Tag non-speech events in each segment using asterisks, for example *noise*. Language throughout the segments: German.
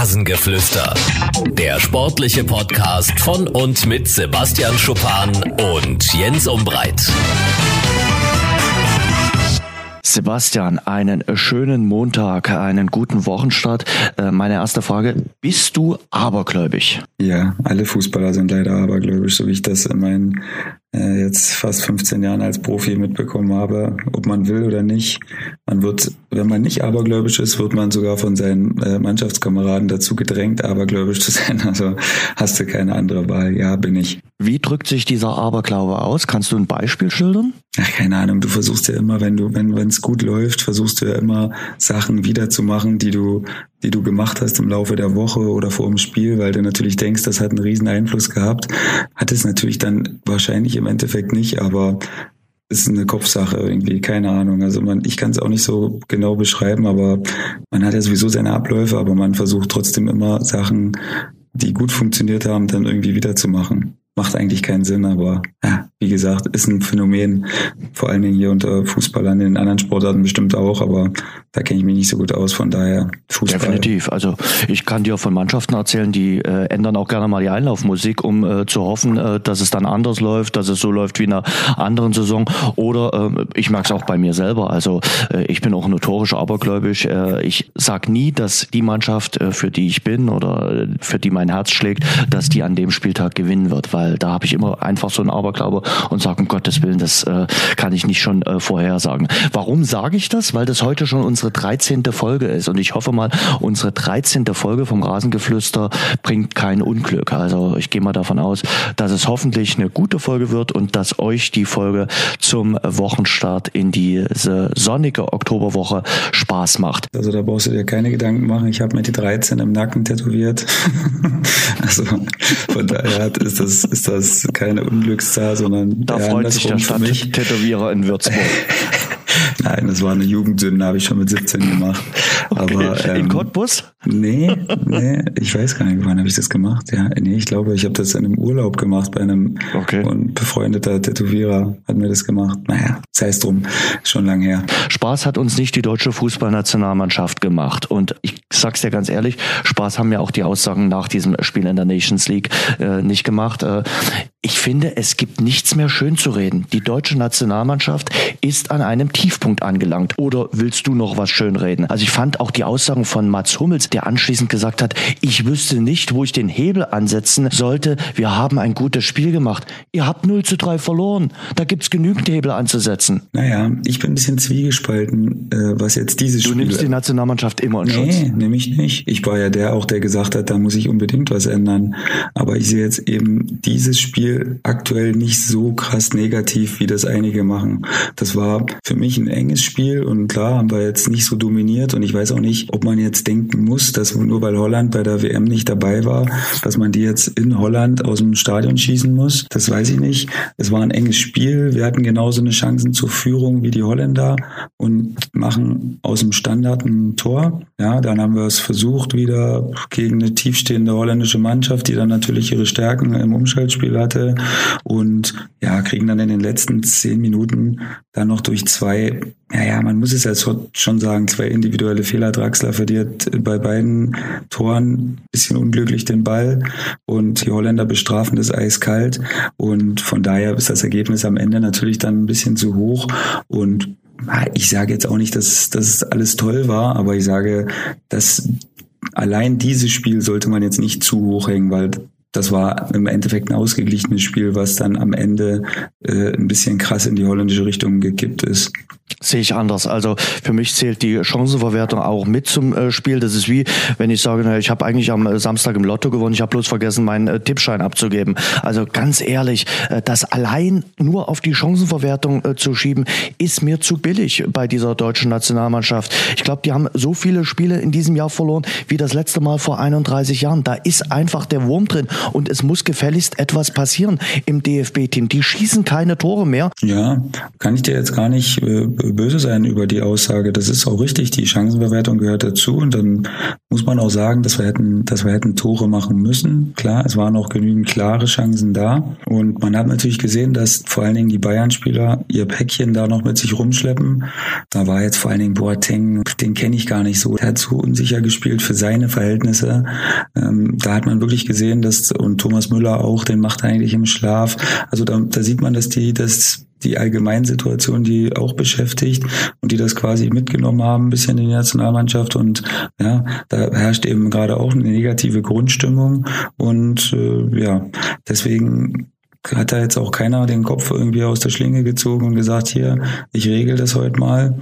Rasengeflüster. Der sportliche Podcast von und mit Sebastian Schuppan und Jens Umbreit. Sebastian, einen schönen Montag, einen guten Wochenstart. Äh, meine erste Frage, bist du abergläubig? Ja, alle Fußballer sind leider abergläubisch, so wie ich das in meinen äh, jetzt fast 15 Jahren als Profi mitbekommen habe, ob man will oder nicht. Man wird, wenn man nicht abergläubisch ist, wird man sogar von seinen äh, Mannschaftskameraden dazu gedrängt, abergläubisch zu *laughs* sein. Also hast du keine andere Wahl. Ja, bin ich. Wie drückt sich dieser Aberglaube aus? Kannst du ein Beispiel schildern? Ach, keine Ahnung. Du versuchst ja immer, wenn du, wenn es gut läuft, versuchst du ja immer Sachen wiederzumachen, die du, die du gemacht hast im Laufe der Woche oder vor dem Spiel, weil du natürlich denkst, das hat einen riesen Einfluss gehabt. Hat es natürlich dann wahrscheinlich im Endeffekt nicht, aber ist eine Kopfsache irgendwie, keine Ahnung. Also man, ich kann es auch nicht so genau beschreiben, aber man hat ja sowieso seine Abläufe, aber man versucht trotzdem immer Sachen, die gut funktioniert haben, dann irgendwie wiederzumachen macht eigentlich keinen Sinn, aber ja, wie gesagt, ist ein Phänomen, vor allen Dingen hier unter Fußballern, in anderen Sportarten bestimmt auch, aber da kenne ich mich nicht so gut aus, von daher Fußball. Definitiv, also ich kann dir von Mannschaften erzählen, die äh, ändern auch gerne mal die Einlaufmusik, um äh, zu hoffen, äh, dass es dann anders läuft, dass es so läuft wie in einer anderen Saison. Oder äh, ich merke es auch bei mir selber, also äh, ich bin auch notorisch abergläubisch, äh, ich sag nie, dass die Mannschaft, äh, für die ich bin oder für die mein Herz schlägt, dass die an dem Spieltag gewinnen wird, weil weil da habe ich immer einfach so einen Aberglaube und sage, um Gottes Willen, das äh, kann ich nicht schon äh, vorhersagen. Warum sage ich das? Weil das heute schon unsere 13. Folge ist und ich hoffe mal, unsere 13. Folge vom Rasengeflüster bringt kein Unglück. Also ich gehe mal davon aus, dass es hoffentlich eine gute Folge wird und dass euch die Folge zum Wochenstart in diese sonnige Oktoberwoche Spaß macht. Also da brauchst du dir keine Gedanken machen. Ich habe mir die 13 im Nacken tätowiert. *laughs* also von daher ist das ist das keine Unglückszahl, sondern da freut sich der Stadttätowierer in Würzburg. *laughs* Nein, das war eine Jugendsünde, habe ich schon mit 17 gemacht. Okay. Aber, ähm, in Cottbus? Nee, nee, ich weiß gar nicht, wann habe ich das gemacht. Ja, nee, ich glaube, ich habe das in einem Urlaub gemacht bei einem okay. und befreundeter Tätowierer hat mir das gemacht. Naja, sei es drum, schon lang her. Spaß hat uns nicht die deutsche Fußballnationalmannschaft gemacht. Und ich sag's dir ganz ehrlich, Spaß haben ja auch die Aussagen nach diesem Spiel in der Nations League äh, nicht gemacht. Äh, ich finde, es gibt nichts mehr schön zu reden. Die deutsche Nationalmannschaft ist an einem Tiefpunkt angelangt. Oder willst du noch was schönreden? Also ich fand auch die Aussagen von Mats Hummels, der anschließend gesagt hat, ich wüsste nicht, wo ich den Hebel ansetzen sollte. Wir haben ein gutes Spiel gemacht. Ihr habt 0 zu 3 verloren. Da gibt's genügend Hebel anzusetzen. Naja, ich bin ein bisschen zwiegespalten, äh, was jetzt dieses Spiel... Du nimmst die Nationalmannschaft immer in Schutz. Nee, nehme ich nicht. Ich war ja der auch, der gesagt hat, da muss ich unbedingt was ändern. Aber ich sehe jetzt eben dieses Spiel aktuell nicht so krass negativ, wie das einige machen. Das war für mich ein enges Spiel und klar haben wir jetzt nicht so dominiert und ich weiß auch nicht, ob man jetzt denken muss, dass nur weil Holland bei der WM nicht dabei war, dass man die jetzt in Holland aus dem Stadion schießen muss. Das weiß ich nicht. Es war ein enges Spiel. Wir hatten genauso eine Chancen zur Führung wie die Holländer und machen aus dem Standard ein Tor. Ja, dann haben wir es versucht wieder gegen eine tiefstehende holländische Mannschaft, die dann natürlich ihre Stärken im Umschaltspiel hatte und ja, kriegen dann in den letzten zehn Minuten dann noch durch zwei, naja, man muss es ja schon sagen, zwei individuelle Fehler. Draxler verliert bei beiden Toren bisschen unglücklich den Ball und die Holländer bestrafen das eiskalt und von daher ist das Ergebnis am Ende natürlich dann ein bisschen zu hoch und ich sage jetzt auch nicht, dass das alles toll war, aber ich sage, dass allein dieses Spiel sollte man jetzt nicht zu hoch hängen, weil das war im Endeffekt ein ausgeglichenes Spiel, was dann am Ende äh, ein bisschen krass in die holländische Richtung gekippt ist. Sehe ich anders. Also für mich zählt die Chancenverwertung auch mit zum äh, Spiel. Das ist wie, wenn ich sage, na, ich habe eigentlich am äh, Samstag im Lotto gewonnen, ich habe bloß vergessen, meinen äh, Tippschein abzugeben. Also ganz ehrlich, äh, das allein nur auf die Chancenverwertung äh, zu schieben, ist mir zu billig bei dieser deutschen Nationalmannschaft. Ich glaube, die haben so viele Spiele in diesem Jahr verloren wie das letzte Mal vor 31 Jahren. Da ist einfach der Wurm drin. Und es muss gefälligst etwas passieren im DFB-Team. Die schießen keine Tore mehr. Ja, kann ich dir jetzt gar nicht äh, böse sein über die Aussage. Das ist auch richtig. Die Chancenbewertung gehört dazu und dann muss man auch sagen, dass wir hätten, dass wir hätten Tore machen müssen. Klar, es waren auch genügend klare Chancen da und man hat natürlich gesehen, dass vor allen Dingen die Bayern-Spieler ihr Päckchen da noch mit sich rumschleppen. Da war jetzt vor allen Dingen Boateng, den kenne ich gar nicht so. Er hat so unsicher gespielt für seine Verhältnisse. Ähm, da hat man wirklich gesehen, dass und Thomas Müller auch, den macht er eigentlich im Schlaf. Also da, da sieht man, dass die, dass die Allgemeinsituation, die auch beschäftigt und die das quasi mitgenommen haben, ein bisschen in die Nationalmannschaft. Und ja, da herrscht eben gerade auch eine negative Grundstimmung. Und äh, ja, deswegen hat da jetzt auch keiner den Kopf irgendwie aus der Schlinge gezogen und gesagt, hier, ich regel das heute mal.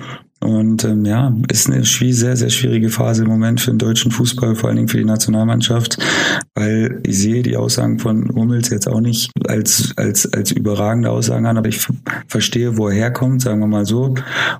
Und ähm, ja, ist eine sehr, sehr schwierige Phase im Moment für den deutschen Fußball, vor allen Dingen für die Nationalmannschaft, weil ich sehe die Aussagen von Hummels jetzt auch nicht als, als, als überragende Aussagen an, aber ich verstehe, wo er herkommt, sagen wir mal so.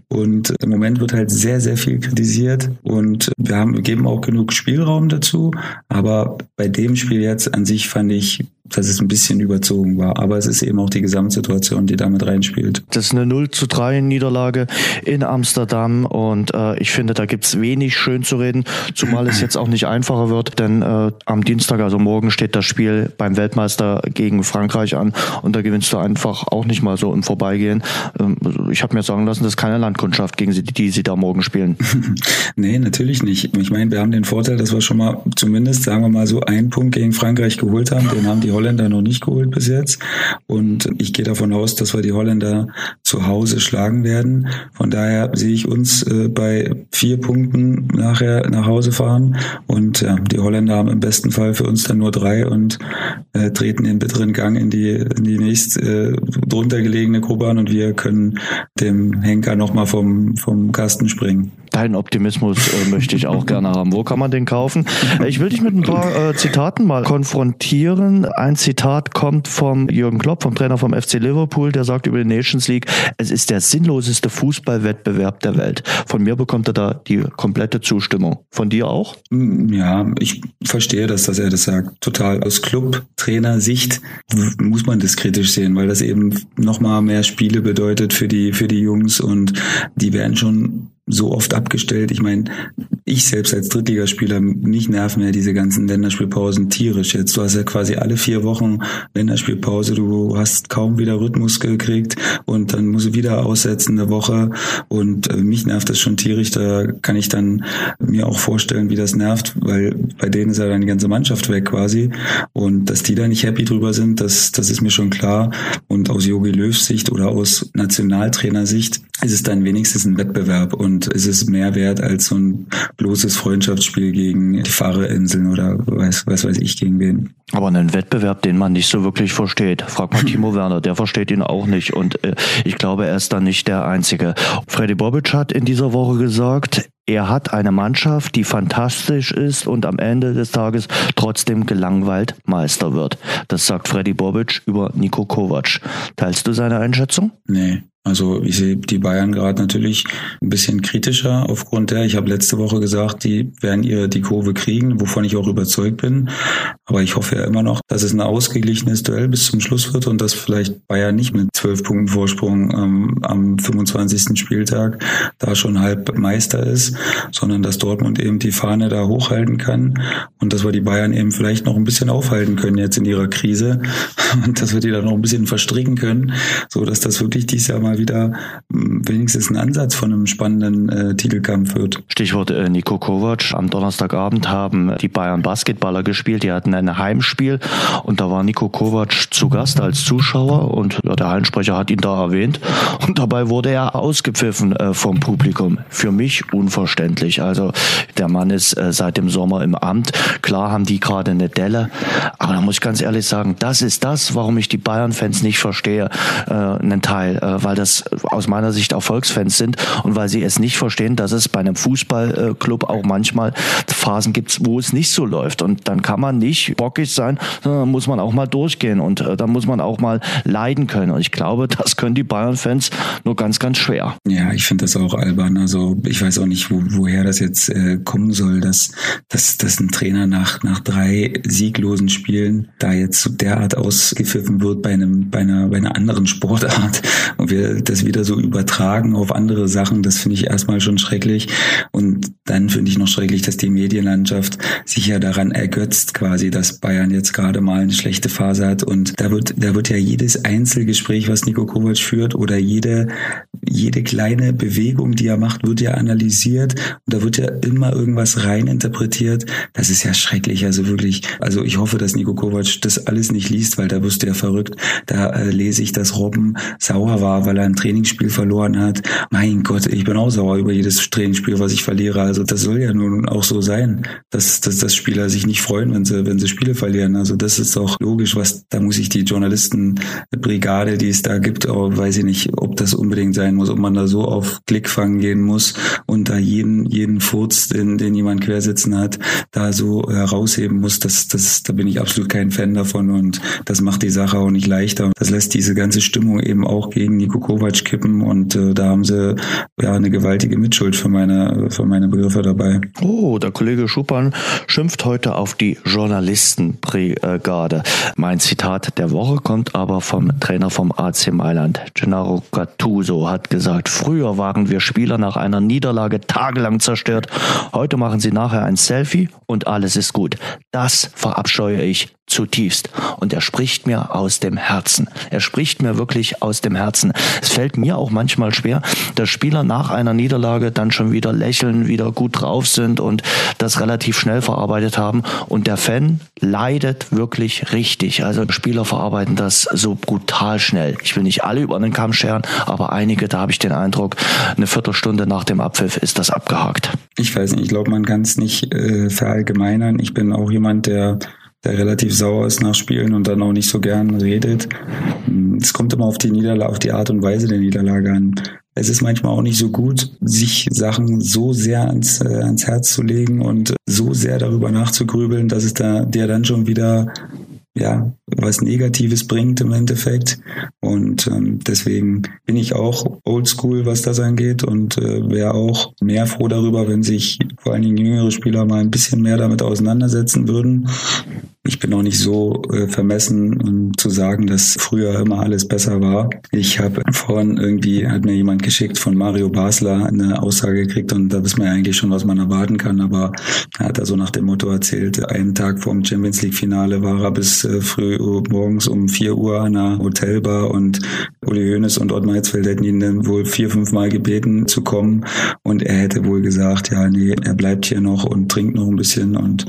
Und im Moment wird halt sehr, sehr viel kritisiert und wir haben, geben auch genug Spielraum dazu, aber bei dem Spiel jetzt an sich fand ich dass es ein bisschen überzogen war. Aber es ist eben auch die Gesamtsituation, die damit reinspielt. Das ist eine 0 zu 3 Niederlage in Amsterdam und äh, ich finde, da gibt's wenig schön zu reden, zumal es jetzt auch nicht einfacher wird, denn äh, am Dienstag, also morgen, steht das Spiel beim Weltmeister gegen Frankreich an und da gewinnst du einfach auch nicht mal so im Vorbeigehen. Ähm, ich habe mir sagen lassen, das ist keine Landkundschaft, gegen sie, die sie da morgen spielen. *laughs* nee, natürlich nicht. Ich meine, wir haben den Vorteil, dass wir schon mal zumindest, sagen wir mal so, einen Punkt gegen Frankreich geholt haben. Den haben die Holländer noch nicht geholt bis jetzt. Und ich gehe davon aus, dass wir die Holländer zu Hause schlagen werden. Von daher sehe ich uns äh, bei vier Punkten nachher nach Hause fahren. Und ja, die Holländer haben im besten Fall für uns dann nur drei und äh, treten den bitteren Gang in die, in die nächst äh, drunter gelegene Gruppe an und wir können dem Henker nochmal vom, vom Kasten springen. Deinen Optimismus äh, möchte ich auch gerne haben. Wo kann man den kaufen? Äh, ich will dich mit ein paar äh, Zitaten mal konfrontieren. Ein Zitat kommt vom Jürgen Klopp, vom Trainer vom FC Liverpool, der sagt über die Nations League, es ist der sinnloseste Fußballwettbewerb der Welt. Von mir bekommt er da die komplette Zustimmung. Von dir auch? Mm, ja, ich verstehe das, dass er das sagt. Total. Aus Club-Trainer-Sicht muss man das kritisch sehen, weil das eben nochmal mehr Spiele bedeutet für die, für die Jungs und die werden schon so oft abgestellt. Ich meine, ich selbst als Drittligaspieler, mich nerven ja diese ganzen Länderspielpausen tierisch jetzt. Du hast ja quasi alle vier Wochen Länderspielpause, du hast kaum wieder Rhythmus gekriegt und dann musst du wieder aussetzen eine Woche und äh, mich nervt das schon tierisch. Da kann ich dann mir auch vorstellen, wie das nervt, weil bei denen ist ja dann die ganze Mannschaft weg quasi und dass die da nicht happy drüber sind, das, das ist mir schon klar und aus Jogi Löws Sicht oder aus Nationaltrainersicht ist es dann wenigstens ein Wettbewerb und ist es mehr wert als so ein bloßes Freundschaftsspiel gegen die Fahrerinseln oder was, was weiß ich gegen wen. Aber einen Wettbewerb, den man nicht so wirklich versteht. Frag mal *laughs* Timo Werner, der versteht ihn auch nicht und äh, ich glaube, er ist dann nicht der Einzige. Freddy Bobic hat in dieser Woche gesagt, er hat eine Mannschaft, die fantastisch ist und am Ende des Tages trotzdem gelangweilt Meister wird. Das sagt Freddy Bobic über Nico Kovac. Teilst du seine Einschätzung? Nee. Also ich sehe die Bayern gerade natürlich ein bisschen kritischer aufgrund der, ich habe letzte Woche gesagt, die werden ihr die Kurve kriegen, wovon ich auch überzeugt bin. Aber ich hoffe ja immer noch, dass es ein ausgeglichenes Duell bis zum Schluss wird und dass vielleicht Bayern nicht mit zwölf Punkten Vorsprung ähm, am 25. Spieltag da schon halb Meister ist, sondern dass Dortmund eben die Fahne da hochhalten kann und dass wir die Bayern eben vielleicht noch ein bisschen aufhalten können jetzt in ihrer Krise *laughs* und dass wir die da noch ein bisschen verstricken können, so dass das wirklich dieses Jahr mal wieder hm, wenigstens ein Ansatz von einem spannenden äh, Titelkampf wird. Stichwort äh, Nico Kovac. Am Donnerstagabend haben die Bayern Basketballer gespielt. Die hatten ein Heimspiel und da war Nico Kovac zu Gast als Zuschauer und ja, der Hallensprecher hat ihn da erwähnt und dabei wurde er ausgepfiffen äh, vom Publikum. Für mich unverständlich. Also der Mann ist äh, seit dem Sommer im Amt. Klar haben die gerade eine Delle, aber da muss ich ganz ehrlich sagen, das ist das, warum ich die Bayern-Fans nicht verstehe, äh, einen Teil, äh, weil das das aus meiner Sicht Erfolgsfans sind und weil sie es nicht verstehen, dass es bei einem Fußballclub auch manchmal Phasen gibt, wo es nicht so läuft. Und dann kann man nicht bockig sein, sondern muss man auch mal durchgehen und äh, da muss man auch mal leiden können. Und ich glaube, das können die Bayern-Fans nur ganz, ganz schwer. Ja, ich finde das auch albern. Also ich weiß auch nicht, wo, woher das jetzt äh, kommen soll, dass, dass, dass ein Trainer nach, nach drei sieglosen Spielen da jetzt so derart ausgepfiffen wird bei einem, bei einer, bei einer anderen Sportart und wir das wieder so übertragen auf andere Sachen. Das finde ich erstmal schon schrecklich. Und dann finde ich noch schrecklich, dass die Medienlandschaft sich ja daran ergötzt quasi, dass Bayern jetzt gerade mal eine schlechte Phase hat. Und da wird, da wird ja jedes Einzelgespräch, was Nico Kovac führt oder jede, jede kleine Bewegung, die er macht, wird ja analysiert. Und da wird ja immer irgendwas reininterpretiert. Das ist ja schrecklich. Also wirklich, also ich hoffe, dass Nico Kovac das alles nicht liest, weil da wirst du ja verrückt. Da äh, lese ich, dass Robben sauer war, weil er ein Trainingsspiel verloren hat. Mein Gott, ich bin auch sauer über jedes Trainingsspiel, was ich verliere. Also das soll ja nun auch so sein, dass, dass, dass Spieler sich nicht freuen, wenn sie, wenn sie Spiele verlieren. Also das ist auch logisch, was, da muss ich die Journalistenbrigade, die es da gibt, auch, weiß ich nicht, ob das unbedingt sein muss, ob man da so auf Klickfang gehen muss und da jeden, jeden Furz, den, den jemand quersitzen hat, da so herausheben muss, das, das, da bin ich absolut kein Fan davon und das macht die Sache auch nicht leichter. Das lässt diese ganze Stimmung eben auch gegen Niko Kovac kippen und äh, da haben sie ja eine gewaltige Mitschuld für meine, für meine Begriffe dabei. Oh, der Kollege Schuppan schimpft heute auf die Journalistenbrigade. Mein Zitat der Woche kommt aber vom Trainer vom AC Mailand. Gennaro Gattuso hat gesagt, früher waren wir Spieler nach einer Niederlage tagelang zerstört. Heute machen sie nachher ein Selfie und alles ist gut. Das verabscheue ich zutiefst. Und er spricht mir aus dem Herzen. Er spricht mir wirklich aus dem Herzen. Es fällt mir auch manchmal schwer, dass Spieler nach einer Niederlage dann schon wieder lächeln, wieder gut drauf sind und das relativ schnell verarbeitet haben. Und der Fan leidet wirklich richtig. Also Spieler verarbeiten das so brutal schnell. Ich will nicht alle über den Kamm scheren, aber einige, da habe ich den Eindruck, eine Viertelstunde nach dem Abpfiff ist das abgehakt. Ich weiß nicht, ich glaube, man kann es nicht äh, verallgemeinern. Ich bin auch jemand, der der relativ sauer ist nach Spielen und dann auch nicht so gern redet. Es kommt immer auf die Niederlage, auf die Art und Weise der Niederlage an. Es ist manchmal auch nicht so gut, sich Sachen so sehr ans, äh, ans Herz zu legen und so sehr darüber nachzugrübeln, dass es da dir dann schon wieder ja, was Negatives bringt im Endeffekt. Und ähm, deswegen bin ich auch oldschool, was das angeht und äh, wäre auch mehr froh darüber, wenn sich vor allen Dingen jüngere Spieler mal ein bisschen mehr damit auseinandersetzen würden. Ich bin auch nicht so äh, vermessen, um zu sagen, dass früher immer alles besser war. Ich habe vorhin irgendwie, hat mir jemand geschickt von Mario Basler eine Aussage gekriegt und da wissen wir eigentlich schon, was man erwarten kann, aber er hat also nach dem Motto erzählt, einen Tag vor dem Champions League Finale war er bis äh, früh morgens um vier Uhr an einer Hotelbar und Uli Hoeneß und Ottmar Hitzfeld hätten ihn dann wohl vier, fünf Mal gebeten zu kommen. Und er hätte wohl gesagt, ja, nee, er bleibt hier noch und trinkt noch ein bisschen und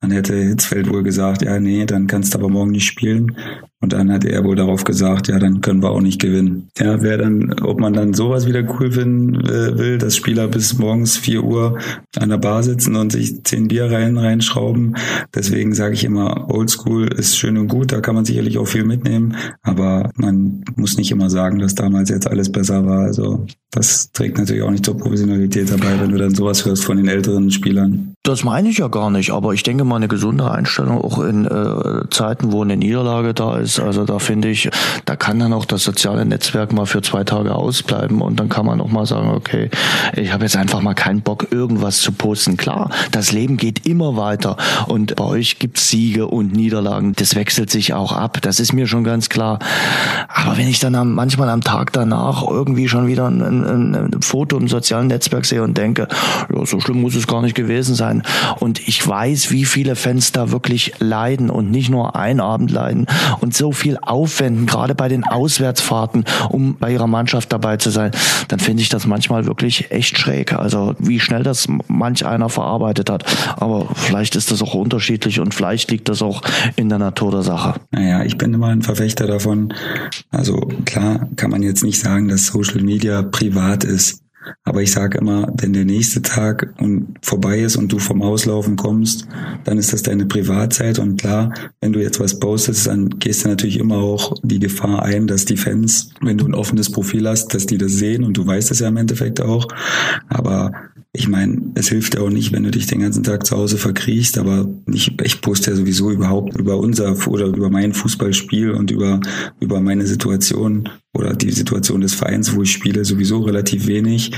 dann hätte Hitzfeld wohl gesagt, ja, nee, dann kannst du aber morgen nicht spielen. Und dann hat er wohl darauf gesagt, ja, dann können wir auch nicht gewinnen. Ja, wer dann, ob man dann sowas wieder cool finden äh, will, dass Spieler bis morgens vier Uhr an der Bar sitzen und sich zehn Bier rein reinschrauben. Deswegen sage ich immer, Oldschool ist schön und gut, da kann man sicherlich auch viel mitnehmen, aber man muss nicht immer sagen, dass damals jetzt alles besser war. Also das trägt natürlich auch nicht zur Professionalität dabei, wenn du dann sowas hörst von den älteren Spielern. Das meine ich ja gar nicht, aber ich denke mal eine gesunde Einstellung auch in äh, Zeiten, wo eine Niederlage da ist. Also da finde ich, da kann dann auch das soziale Netzwerk mal für zwei Tage ausbleiben und dann kann man auch mal sagen, okay, ich habe jetzt einfach mal keinen Bock, irgendwas zu posten. Klar, das Leben geht immer weiter und bei euch gibt's Siege und Niederlagen. Das wechselt sich auch ab. Das ist mir schon ganz klar. Aber wenn ich dann am, manchmal am Tag danach irgendwie schon wieder ein, ein, ein Foto im sozialen Netzwerk sehe und denke, ja, so schlimm muss es gar nicht gewesen sein. Und ich weiß, wie viele Fans da wirklich leiden und nicht nur ein Abend leiden und so viel aufwenden, gerade bei den Auswärtsfahrten, um bei ihrer Mannschaft dabei zu sein, dann finde ich das manchmal wirklich echt schräg. Also wie schnell das manch einer verarbeitet hat. Aber vielleicht ist das auch unterschiedlich und vielleicht liegt das auch in der Natur der Sache. Naja, ich bin immer ein Verfechter davon. Also klar kann man jetzt nicht sagen, dass Social Media privat ist. Aber ich sage immer, wenn der nächste Tag vorbei ist und du vom Auslaufen kommst, dann ist das deine Privatzeit. Und klar, wenn du jetzt was postest, dann gehst du natürlich immer auch die Gefahr ein, dass die Fans, wenn du ein offenes Profil hast, dass die das sehen und du weißt es ja im Endeffekt auch. Aber ich meine, es hilft ja auch nicht, wenn du dich den ganzen Tag zu Hause verkriechst, aber nicht, ich poste ja sowieso überhaupt über unser oder über mein Fußballspiel und über, über meine Situation oder die Situation des Vereins, wo ich spiele, sowieso relativ wenig.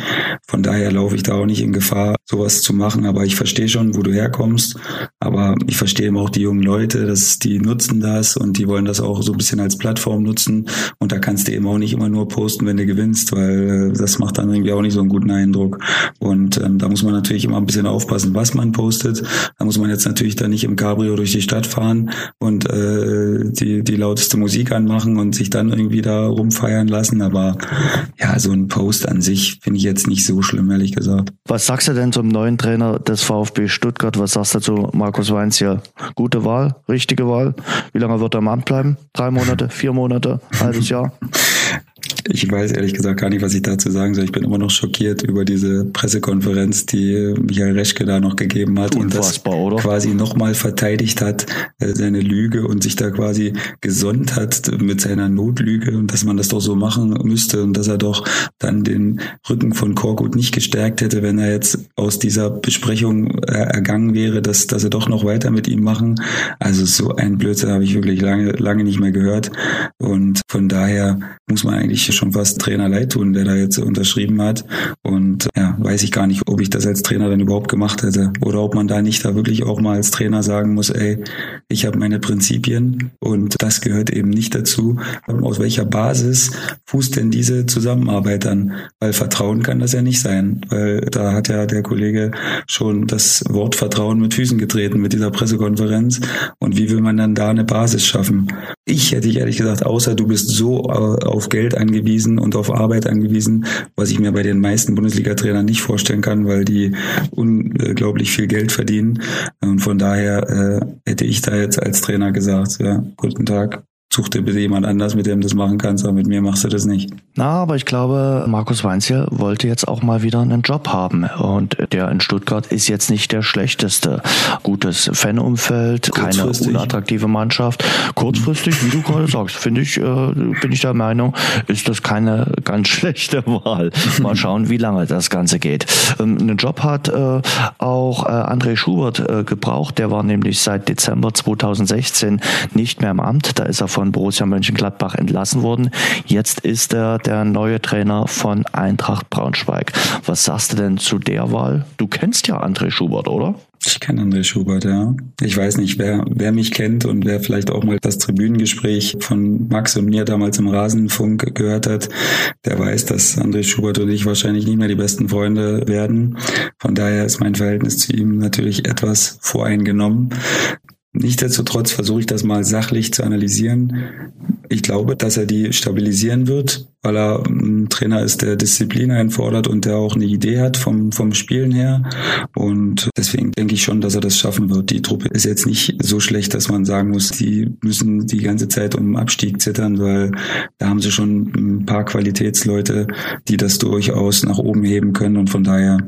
Von daher laufe ich da auch nicht in Gefahr, sowas zu machen. Aber ich verstehe schon, wo du herkommst. Aber ich verstehe eben auch die jungen Leute, dass die nutzen das und die wollen das auch so ein bisschen als Plattform nutzen. Und da kannst du eben auch nicht immer nur posten, wenn du gewinnst, weil äh, das macht dann irgendwie auch nicht so einen guten Eindruck. Und ähm, da muss man natürlich immer ein bisschen aufpassen, was man postet. Da muss man jetzt natürlich dann nicht im Cabrio durch die Stadt fahren und äh, die, die lauteste Musik anmachen und sich dann irgendwie da rumfahren feiern lassen, aber ja, so ein Post an sich finde ich jetzt nicht so schlimm, ehrlich gesagt. Was sagst du denn zum neuen Trainer des VfB Stuttgart? Was sagst du zu Markus Weinz hier? Gute Wahl, richtige Wahl? Wie lange wird er im Amt bleiben? Drei Monate, vier Monate, halbes Jahr? *laughs* Ich weiß ehrlich gesagt gar nicht, was ich dazu sagen soll. Ich bin immer noch schockiert über diese Pressekonferenz, die Michael Reschke da noch gegeben hat Unfassbar, und das oder? quasi nochmal verteidigt hat, äh, seine Lüge und sich da quasi gesonnt hat mit seiner Notlüge und dass man das doch so machen müsste und dass er doch dann den Rücken von Korkut nicht gestärkt hätte, wenn er jetzt aus dieser Besprechung äh, ergangen wäre, dass, dass er doch noch weiter mit ihm machen. Also so ein Blödsinn habe ich wirklich lange, lange nicht mehr gehört und von daher muss man eigentlich schon fast Trainer leid tun, der da jetzt unterschrieben hat. Und ja, weiß ich gar nicht, ob ich das als Trainer dann überhaupt gemacht hätte. Oder ob man da nicht da wirklich auch mal als Trainer sagen muss, ey, ich habe meine Prinzipien und das gehört eben nicht dazu. Aus welcher Basis fußt denn diese Zusammenarbeit dann? Weil Vertrauen kann das ja nicht sein. Weil da hat ja der Kollege schon das Wort Vertrauen mit Füßen getreten mit dieser Pressekonferenz. Und wie will man dann da eine Basis schaffen? Ich hätte ich ehrlich gesagt, außer du bist so äh, auf Geld angewiesen und auf Arbeit angewiesen, was ich mir bei den meisten Bundesliga-Trainern nicht vorstellen kann, weil die unglaublich viel Geld verdienen. Und von daher äh, hätte ich da jetzt als Trainer gesagt, ja, guten Tag, such dir bitte jemand anders, mit dem du das machen kannst, aber mit mir machst du das nicht. Na, aber ich glaube, Markus Weinziel wollte jetzt auch mal wieder einen Job haben. Und der in Stuttgart ist jetzt nicht der schlechteste. Gutes Fanumfeld, keine unattraktive Mannschaft. Kurzfristig, wie du gerade sagst, finde ich, äh, bin ich der Meinung, ist das keine ganz *laughs* schlechte Wahl. Mal schauen, wie lange das Ganze geht. Ähm, einen Job hat äh, auch äh, André Schubert äh, gebraucht. Der war nämlich seit Dezember 2016 nicht mehr im Amt. Da ist er von von Borussia Mönchengladbach entlassen worden. Jetzt ist er der neue Trainer von Eintracht Braunschweig. Was sagst du denn zu der Wahl? Du kennst ja André Schubert, oder? Ich kenne André Schubert, ja. Ich weiß nicht, wer, wer mich kennt und wer vielleicht auch mal das Tribünengespräch von Max und mir damals im Rasenfunk gehört hat, der weiß, dass André Schubert und ich wahrscheinlich nicht mehr die besten Freunde werden. Von daher ist mein Verhältnis zu ihm natürlich etwas voreingenommen. Nichtsdestotrotz versuche ich das mal sachlich zu analysieren. Ich glaube, dass er die stabilisieren wird, weil er ein Trainer ist, der Disziplin einfordert und der auch eine Idee hat vom, vom Spielen her. Und deswegen denke ich schon, dass er das schaffen wird. Die Truppe ist jetzt nicht so schlecht, dass man sagen muss, die müssen die ganze Zeit um Abstieg zittern, weil da haben sie schon ein paar Qualitätsleute, die das durchaus nach oben heben können. Und von daher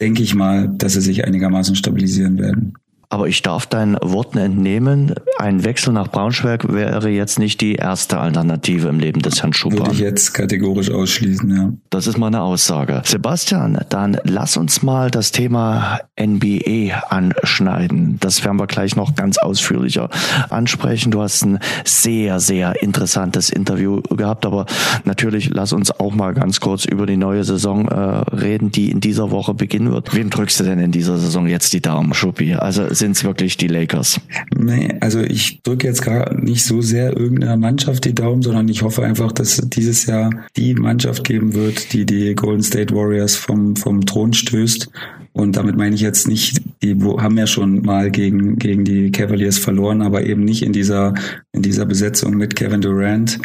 denke ich mal, dass sie sich einigermaßen stabilisieren werden. Aber ich darf deinen Worten entnehmen, ein Wechsel nach Braunschweig wäre jetzt nicht die erste Alternative im Leben des Herrn Schubert. Würde ich jetzt kategorisch ausschließen, ja. Das ist meine Aussage. Sebastian, dann lass uns mal das Thema NBA anschneiden. Das werden wir gleich noch ganz ausführlicher ansprechen. Du hast ein sehr, sehr interessantes Interview gehabt, aber natürlich lass uns auch mal ganz kurz über die neue Saison äh, reden, die in dieser Woche beginnen wird. Wem drückst du denn in dieser Saison jetzt die Daumen, Schuppi? Also sind es wirklich die Lakers? Nee, also ich drücke jetzt gar nicht so sehr irgendeiner Mannschaft die Daumen, sondern ich hoffe einfach, dass dieses Jahr die Mannschaft geben wird, die die Golden State Warriors vom, vom Thron stößt. Und damit meine ich jetzt nicht, die haben ja schon mal gegen, gegen die Cavaliers verloren, aber eben nicht in dieser, in dieser Besetzung mit Kevin Durant.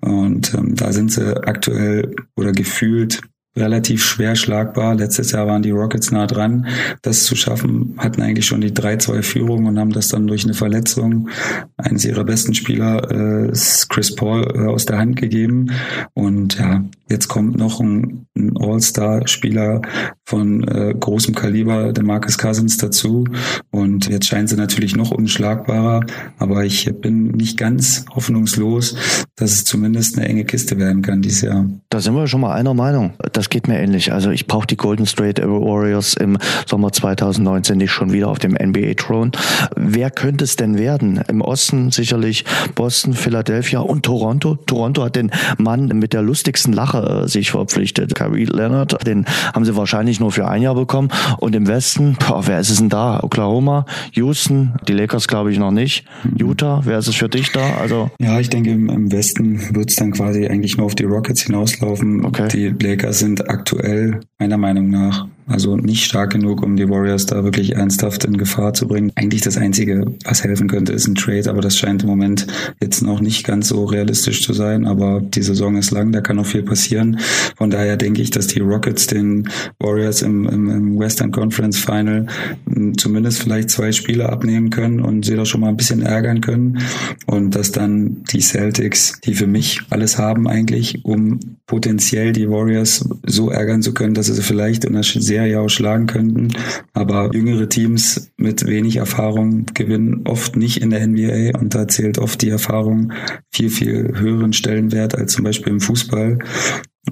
Und ähm, da sind sie aktuell oder gefühlt relativ schwer schlagbar. Letztes Jahr waren die Rockets nah dran, das zu schaffen, hatten eigentlich schon die 3-2-Führung und haben das dann durch eine Verletzung eines ihrer besten Spieler, äh, Chris Paul, äh, aus der Hand gegeben. Und ja, jetzt kommt noch ein, ein All-Star-Spieler von äh, großem Kaliber, der Marcus Cousins, dazu. Und jetzt scheint sie natürlich noch unschlagbarer. Aber ich bin nicht ganz hoffnungslos, dass es zumindest eine enge Kiste werden kann dieses Jahr. Da sind wir schon mal einer Meinung. Das geht mir ähnlich. Also ich brauche die Golden State Warriors im Sommer 2019 nicht schon wieder auf dem NBA Throne. Wer könnte es denn werden? Im Osten sicherlich Boston, Philadelphia und Toronto. Toronto hat den Mann mit der lustigsten Lache äh, sich verpflichtet. Kyrie Leonard, den haben sie wahrscheinlich nur für ein Jahr bekommen. Und im Westen, boah, wer ist es denn da? Oklahoma, Houston, die Lakers glaube ich noch nicht. Utah, wer ist es für dich da? Also ja, ich denke im, im Westen wird es dann quasi eigentlich nur auf die Rockets hinauslaufen. Okay. Die Lakers sind aktuell meiner Meinung nach also nicht stark genug, um die Warriors da wirklich ernsthaft in Gefahr zu bringen. Eigentlich das Einzige, was helfen könnte, ist ein Trade, aber das scheint im Moment jetzt noch nicht ganz so realistisch zu sein. Aber die Saison ist lang, da kann noch viel passieren. Von daher denke ich, dass die Rockets den Warriors im, im, im Western Conference Final hm, zumindest vielleicht zwei Spiele abnehmen können und sie da schon mal ein bisschen ärgern können. Und dass dann die Celtics, die für mich alles haben eigentlich, um potenziell die Warriors so ärgern zu können, dass sie vielleicht in einer sehr Serie ausschlagen könnten. Aber jüngere Teams mit wenig Erfahrung gewinnen oft nicht in der NBA und da zählt oft die Erfahrung viel, viel höheren Stellenwert als zum Beispiel im Fußball.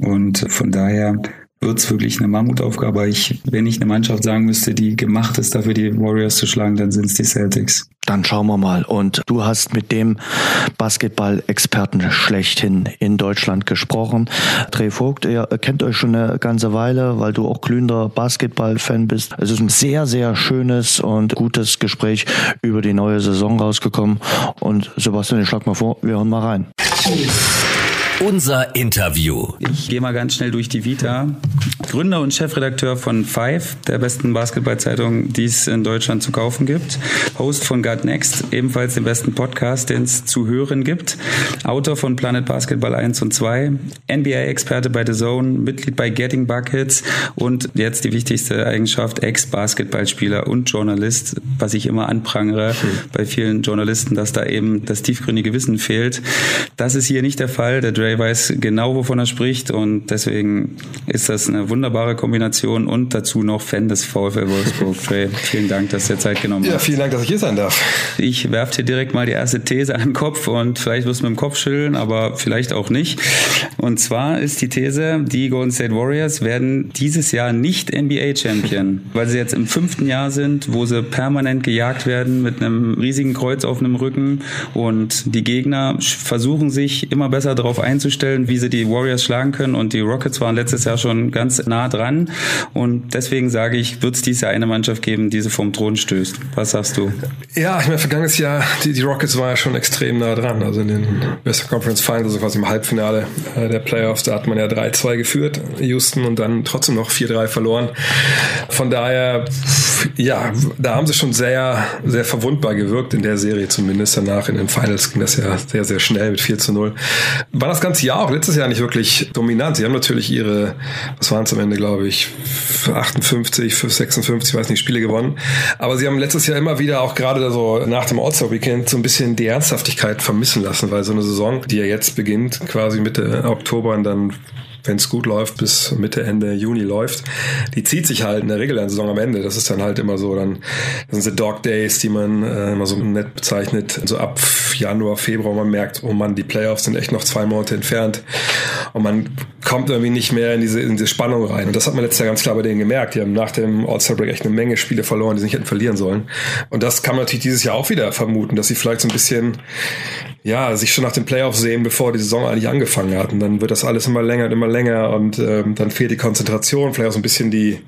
Und von daher wird es wirklich eine Mammutaufgabe. Ich, wenn ich eine Mannschaft sagen müsste, die gemacht ist, dafür die Warriors zu schlagen, dann sind es die Celtics. Dann schauen wir mal. Und du hast mit dem Basketball-Experten schlechthin in Deutschland gesprochen. Dreh Vogt, ihr kennt euch schon eine ganze Weile, weil du auch glühender Basketball-Fan bist. Es ist ein sehr, sehr schönes und gutes Gespräch über die neue Saison rausgekommen. Und Sebastian, ich schlag mal vor, wir hören mal rein. Unser Interview. Ich gehe mal ganz schnell durch die Vita. Gründer und Chefredakteur von Five, der besten Basketballzeitung, die es in Deutschland zu kaufen gibt. Host von God Next, ebenfalls den besten Podcast, den es zu hören gibt. Autor von Planet Basketball 1 und 2. NBA-Experte bei The Zone, Mitglied bei Getting Buckets und jetzt die wichtigste Eigenschaft, Ex-Basketballspieler und Journalist, was ich immer anprangere bei vielen Journalisten, dass da eben das tiefgründige Wissen fehlt. Das ist hier nicht der Fall. Der Dre weiß genau, wovon er spricht und deswegen ist das eine wunderbare Kombination und dazu noch Fan des VfL Wolfsburg. Dre, vielen Dank, dass du dir Zeit genommen hast. Ja, vielen Dank, dass ich hier sein darf. Ich werfe dir direkt mal die erste These an den Kopf und vielleicht wirst du mit dem Kopf schütteln, aber vielleicht auch nicht. Und zwar ist die These, die Golden State Warriors werden dieses Jahr nicht NBA-Champion, *laughs* weil sie jetzt im fünften Jahr sind, wo sie permanent gejagt werden mit einem riesigen Kreuz auf einem Rücken und die Gegner versuchen sich immer besser darauf einzustellen einzustellen, wie sie die Warriors schlagen können. Und die Rockets waren letztes Jahr schon ganz nah dran. Und deswegen sage ich, wird es dieses Jahr eine Mannschaft geben, die sie vom Thron stößt. Was sagst du? Ja, ich meine, vergangenes Jahr, die, die Rockets waren ja schon extrem nah dran. Also in den Western Conference Finals, also quasi im Halbfinale äh, der Playoffs, da hat man ja 3-2 geführt, Houston, und dann trotzdem noch 4-3 verloren. Von daher, ja, da haben sie schon sehr, sehr verwundbar gewirkt in der Serie zumindest. Danach in den Finals ging das ja sehr, sehr schnell mit 4 zu 0. War das ganze Jahr auch letztes Jahr nicht wirklich dominant. Sie haben natürlich ihre, was waren es am Ende, glaube ich, 58, 56, weiß nicht, Spiele gewonnen. Aber sie haben letztes Jahr immer wieder auch gerade so nach dem All-Star-Weekend so ein bisschen die Ernsthaftigkeit vermissen lassen, weil so eine Saison, die ja jetzt beginnt, quasi Mitte Oktober und dann wenn es gut läuft, bis Mitte, Ende Juni läuft, die zieht sich halt in der Regel eine Saison am Ende. Das ist dann halt immer so, dann das sind die Dog Days, die man äh, immer so nett bezeichnet. So ab Januar, Februar, man merkt, oh man, die Playoffs sind echt noch zwei Monate entfernt. Und man kommt irgendwie nicht mehr in diese, in diese Spannung rein. Und das hat man letztes Jahr ganz klar bei denen gemerkt. Die haben nach dem All-Star Break echt eine Menge Spiele verloren, die sie nicht hätten verlieren sollen. Und das kann man natürlich dieses Jahr auch wieder vermuten, dass sie vielleicht so ein bisschen ja, sich schon nach den Playoffs sehen, bevor die Saison eigentlich angefangen hat. Und dann wird das alles immer länger und immer länger und ähm, dann fehlt die Konzentration, vielleicht auch so ein bisschen die,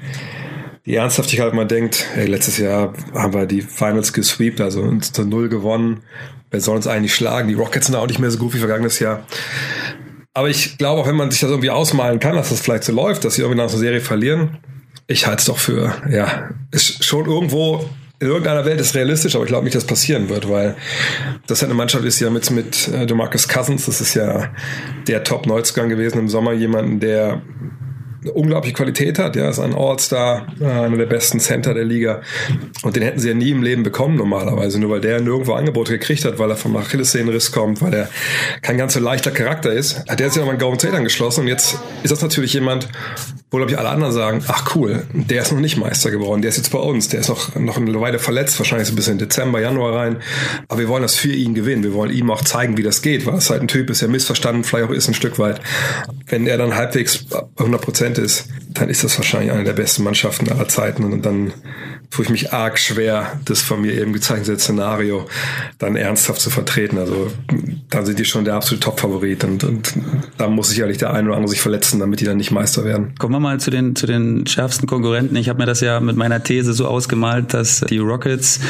die Ernsthaftigkeit, man denkt, ey, letztes Jahr haben wir die Finals gesweept, also uns zu Null gewonnen. Wer soll uns eigentlich schlagen? Die Rockets sind auch nicht mehr so gut wie vergangenes Jahr. Aber ich glaube, auch wenn man sich das irgendwie ausmalen kann, dass das vielleicht so läuft, dass sie irgendwie nach einer Serie verlieren, ich halte es doch für, ja, ist schon irgendwo in irgendeiner Welt ist realistisch, aber ich glaube nicht, dass passieren wird, weil das eine Mannschaft ist ja mit, mit äh, DeMarcus Cousins, das ist ja der Top-Neuzugang gewesen im Sommer, jemanden, der unglaubliche Qualität hat. Ja, ist ein All-Star, äh, einer der besten Center der Liga. Und den hätten sie ja nie im Leben bekommen normalerweise, nur weil der nirgendwo Angebote gekriegt hat, weil er vom Achillessehnenriss kommt, weil er kein ganz so leichter Charakter ist. Hat er sich aber an Golden State angeschlossen und jetzt ist das natürlich jemand, wo, glaube ich, alle anderen sagen, ach cool, der ist noch nicht Meister geworden, der ist jetzt bei uns, der ist noch, noch eine Weile verletzt, wahrscheinlich so ein bisschen Dezember, Januar rein. Aber wir wollen das für ihn gewinnen. Wir wollen ihm auch zeigen, wie das geht, weil es halt ein Typ ist, der missverstanden vielleicht auch ist ein Stück weit. Wenn er dann halbwegs 100 Prozent ist, dann ist das wahrscheinlich eine der besten Mannschaften aller Zeiten und dann tue ich mich arg schwer, das von mir eben gezeichnete Szenario dann ernsthaft zu vertreten. Also dann sind die schon der absolute Top-Favorit und, und da muss sicherlich der eine oder andere sich verletzen, damit die dann nicht Meister werden. Kommen wir mal zu den, zu den schärfsten Konkurrenten. Ich habe mir das ja mit meiner These so ausgemalt, dass die Rockets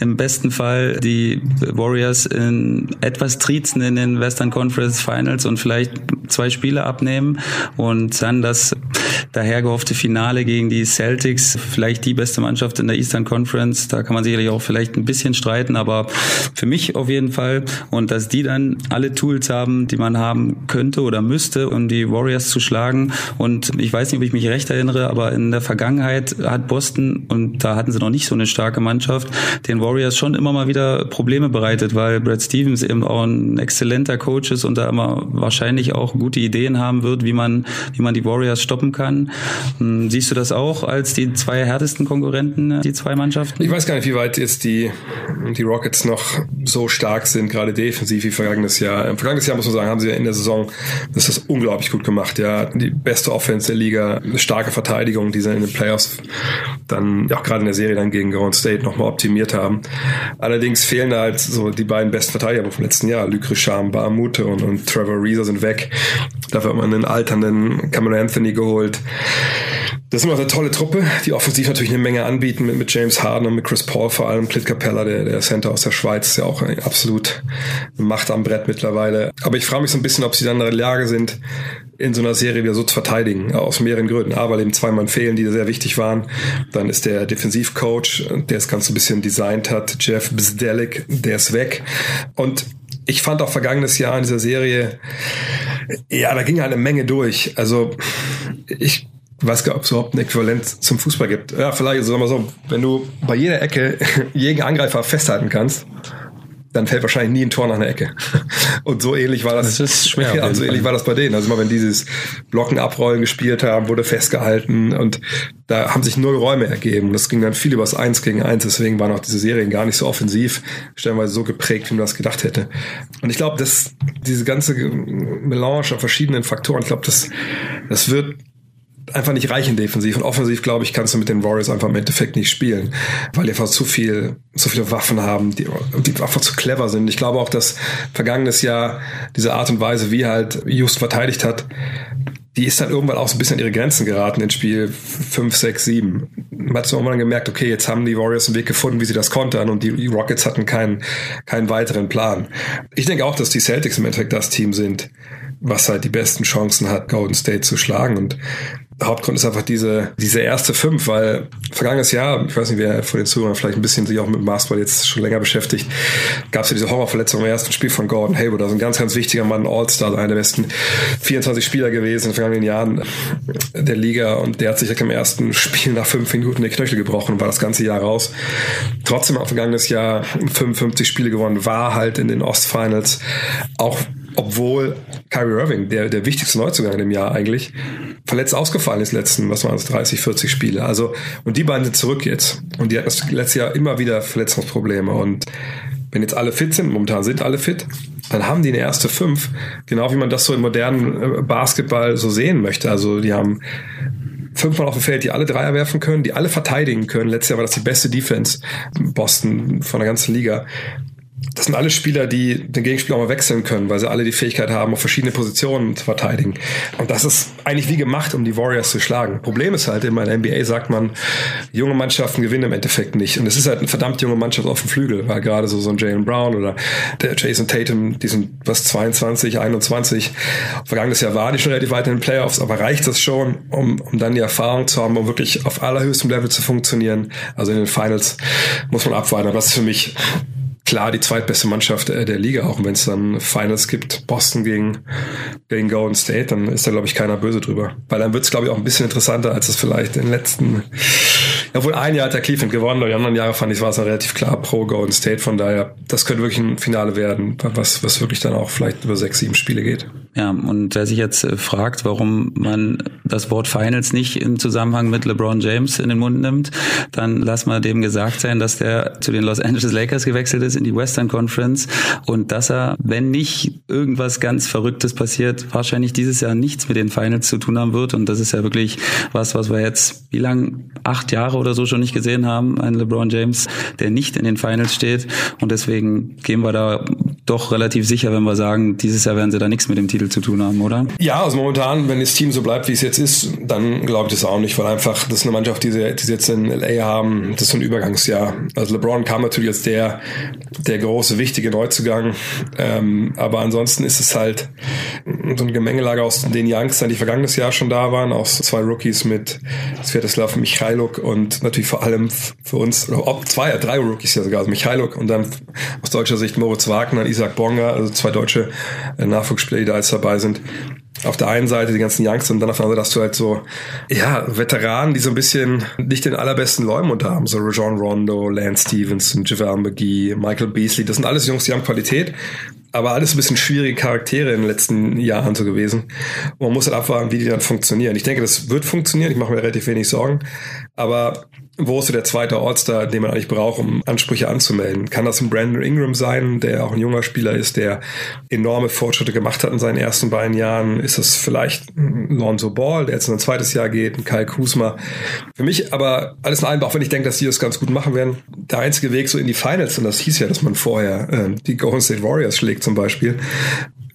im besten Fall die Warriors in etwas triezen in den Western Conference Finals und vielleicht zwei Spiele abnehmen und dann das daher gehoffte Finale gegen die Celtics, vielleicht die beste Mannschaft in der Eastern Conference. Da kann man sicherlich auch vielleicht ein bisschen streiten, aber für mich auf jeden Fall. Und dass die dann alle Tools haben, die man haben könnte oder müsste, um die Warriors zu schlagen. Und ich weiß nicht, ob ich mich recht erinnere, aber in der Vergangenheit hat Boston, und da hatten sie noch nicht so eine starke Mannschaft, den Warriors schon immer mal wieder Probleme bereitet, weil Brad Stevens eben auch ein exzellenter Coach ist und da immer wahrscheinlich auch gute Ideen haben wird, wie man, wie man die Warriors stoppen kann. Hm, siehst du das auch als die zwei härtesten Konkurrenten, die zwei Mannschaften? Ich weiß gar nicht, wie weit jetzt die, die Rockets noch so stark sind, gerade defensiv wie vergangenes Jahr. Im vergangenes Jahr muss man sagen, haben sie ja in der Saison das ist unglaublich gut gemacht. Ja, die beste Offense der Liga, eine starke Verteidigung, die sie in den Playoffs dann ja auch gerade in der Serie dann gegen Golden State nochmal optimiert haben. Allerdings fehlen da halt so die beiden besten Verteidiger vom letzten Jahr, Luc Richard, Bahamute und, und Trevor Reeser sind weg. Dafür hat man einen alternden Cameron Anthony geholt. Das ist immer eine tolle Truppe, die offensiv natürlich eine Menge anbieten mit, mit James Harden und mit Chris Paul, vor allem Plit Capella, der, der Center aus der Schweiz, ist ja auch absolut Macht am Brett mittlerweile. Aber ich frage mich so ein bisschen, ob sie dann in der Lage sind, in so einer Serie wieder so zu verteidigen, aus mehreren Gründen. A, weil eben zwei Mann fehlen, die sehr wichtig waren. Dann ist der Defensivcoach, der das Ganze ein bisschen designt hat, Jeff Bzdelik, der ist weg. Und ich fand auch vergangenes Jahr in dieser Serie, ja, da ging halt eine Menge durch. Also ich weiß gar nicht, ob es überhaupt ein Äquivalent zum Fußball gibt. Ja, vielleicht, sagen wir so, wenn du bei jeder Ecke *laughs* jeden Angreifer festhalten kannst, dann fällt wahrscheinlich nie ein Tor nach einer Ecke. *laughs* Und so ähnlich war das. Das ist schwer. *laughs* Ja, so ähnlich war das bei denen. Also immer wenn dieses Blocken abrollen gespielt haben, wurde festgehalten und da haben sich null Räume ergeben. Und das ging dann viel übers Eins gegen Eins. Deswegen waren auch diese Serien gar nicht so offensiv, stellenweise so geprägt, wie man das gedacht hätte. Und ich glaube, dass diese ganze Melange an verschiedenen Faktoren, ich glaube, das, das wird einfach nicht reichen defensiv. Und offensiv, glaube ich, kannst du mit den Warriors einfach im Endeffekt nicht spielen, weil die einfach zu viel, so viele Waffen haben, die, die einfach zu clever sind. Ich glaube auch, dass vergangenes Jahr diese Art und Weise, wie halt Just verteidigt hat, die ist dann irgendwann auch so ein bisschen an ihre Grenzen geraten in Spiel 5, 6, 7. Man hat so irgendwann gemerkt, okay, jetzt haben die Warriors einen Weg gefunden, wie sie das kontern und die Rockets hatten keinen, keinen weiteren Plan. Ich denke auch, dass die Celtics im Endeffekt das Team sind, was halt die besten Chancen hat, Golden State zu schlagen. Und Hauptgrund ist einfach diese, diese erste fünf, weil vergangenes Jahr, ich weiß nicht, wer von den Zuhörern vielleicht ein bisschen sich auch mit Basketball jetzt schon länger beschäftigt, gab es ja diese Horrorverletzung im ersten Spiel von Gordon Hayward, also ein ganz, ganz wichtiger Mann, All-Star, einer der besten 24 Spieler gewesen in den vergangenen Jahren der Liga und der hat sich im ersten Spiel nach fünf Minuten den Knöchel gebrochen und war das ganze Jahr raus. Trotzdem hat vergangenes Jahr 55 Spiele gewonnen, war halt in den Ostfinals auch obwohl Kyrie Irving, der, der wichtigste Neuzugang in dem Jahr eigentlich, verletzt ausgefallen ist letzten, was waren es, 30, 40 Spiele. Also, und die beiden sind zurück jetzt. Und die hatten das letzte Jahr immer wieder Verletzungsprobleme. Und wenn jetzt alle fit sind, momentan sind alle fit, dann haben die eine erste fünf, genau wie man das so im modernen äh, Basketball so sehen möchte. Also die haben fünfmal auf dem Feld, die alle Dreier werfen können, die alle verteidigen können. Letztes Jahr war das die beste Defense Boston von der ganzen Liga das sind alle Spieler, die den Gegenspieler auch mal wechseln können, weil sie alle die Fähigkeit haben, auf verschiedene Positionen zu verteidigen. Und das ist eigentlich wie gemacht, um die Warriors zu schlagen. Problem ist halt, in meiner NBA sagt man, junge Mannschaften gewinnen im Endeffekt nicht. Und es ist halt eine verdammt junge Mannschaft auf dem Flügel, weil gerade so, so ein Jalen Brown oder der Jason Tatum, die sind was 22, 21. Vergangenes Jahr war die schon relativ weit in den Playoffs, aber reicht das schon, um, um dann die Erfahrung zu haben, um wirklich auf allerhöchstem Level zu funktionieren? Also in den Finals muss man abwarten. Aber das ist für mich klar die zweitbeste Mannschaft der, der Liga, auch wenn es dann Finals gibt, Boston gegen, gegen Golden State, dann ist da, glaube ich, keiner böse drüber. Weil dann wird es, glaube ich, auch ein bisschen interessanter, als es vielleicht in den letzten, ja wohl ein Jahr hat der Cleveland gewonnen, aber die anderen Jahre fand ich, war es relativ klar pro Golden State, von daher, das könnte wirklich ein Finale werden, was, was wirklich dann auch vielleicht über sechs, sieben Spiele geht. Ja, und wer sich jetzt äh, fragt, warum man das Wort Finals nicht im Zusammenhang mit LeBron James in den Mund nimmt, dann lass mal dem gesagt sein, dass der zu den Los Angeles Lakers gewechselt ist in die Western Conference und dass er, wenn nicht irgendwas ganz Verrücktes passiert, wahrscheinlich dieses Jahr nichts mit den Finals zu tun haben wird. Und das ist ja wirklich was, was wir jetzt, wie lang, acht Jahre oder so schon nicht gesehen haben, ein LeBron James, der nicht in den Finals steht. Und deswegen gehen wir da doch relativ sicher, wenn wir sagen, dieses Jahr werden sie da nichts mit dem Titel zu tun haben, oder? Ja, also momentan, wenn das Team so bleibt, wie es jetzt ist, dann glaube ich das auch nicht, weil einfach das ist eine Mannschaft, die sie, die sie jetzt in LA haben, das ist ein Übergangsjahr. Also LeBron kam natürlich als der, der große, wichtige Neuzugang, ähm, aber ansonsten ist es halt so ein Gemengelage aus den Youngstern, die vergangenes Jahr schon da waren, aus zwei Rookies mit Svetoslav Michailuk und natürlich vor allem für uns, ob zwei, drei Rookies ja sogar, also Michailuk und dann aus deutscher Sicht Moritz Wagner, Isaac Bonga, also zwei deutsche äh, Nachwuchsspieler, die da jetzt dabei sind auf der einen Seite die ganzen Youngster und dann auf der anderen Seite hast du halt so, ja, Veteranen, die so ein bisschen nicht den allerbesten Leumund haben. So Rajon Rondo, Lance Stevenson, JaVale McGee, Michael Beasley. Das sind alles Jungs, die haben Qualität. Aber alles ein bisschen schwierige Charaktere in den letzten Jahren so gewesen. Man muss halt abwarten, wie die dann funktionieren. Ich denke, das wird funktionieren. Ich mache mir relativ wenig Sorgen. Aber wo ist so der zweite All-Star, den man eigentlich braucht, um Ansprüche anzumelden? Kann das ein Brandon Ingram sein, der auch ein junger Spieler ist, der enorme Fortschritte gemacht hat in seinen ersten beiden Jahren? Ist das vielleicht Lonzo Ball, der jetzt in ein zweites Jahr geht, ein Kyle Kuzma? Für mich aber alles in allem, auch wenn ich denke, dass die das ganz gut machen werden, der einzige Weg so in die Finals, und das hieß ja, dass man vorher äh, die Golden State Warriors schlägt zum Beispiel,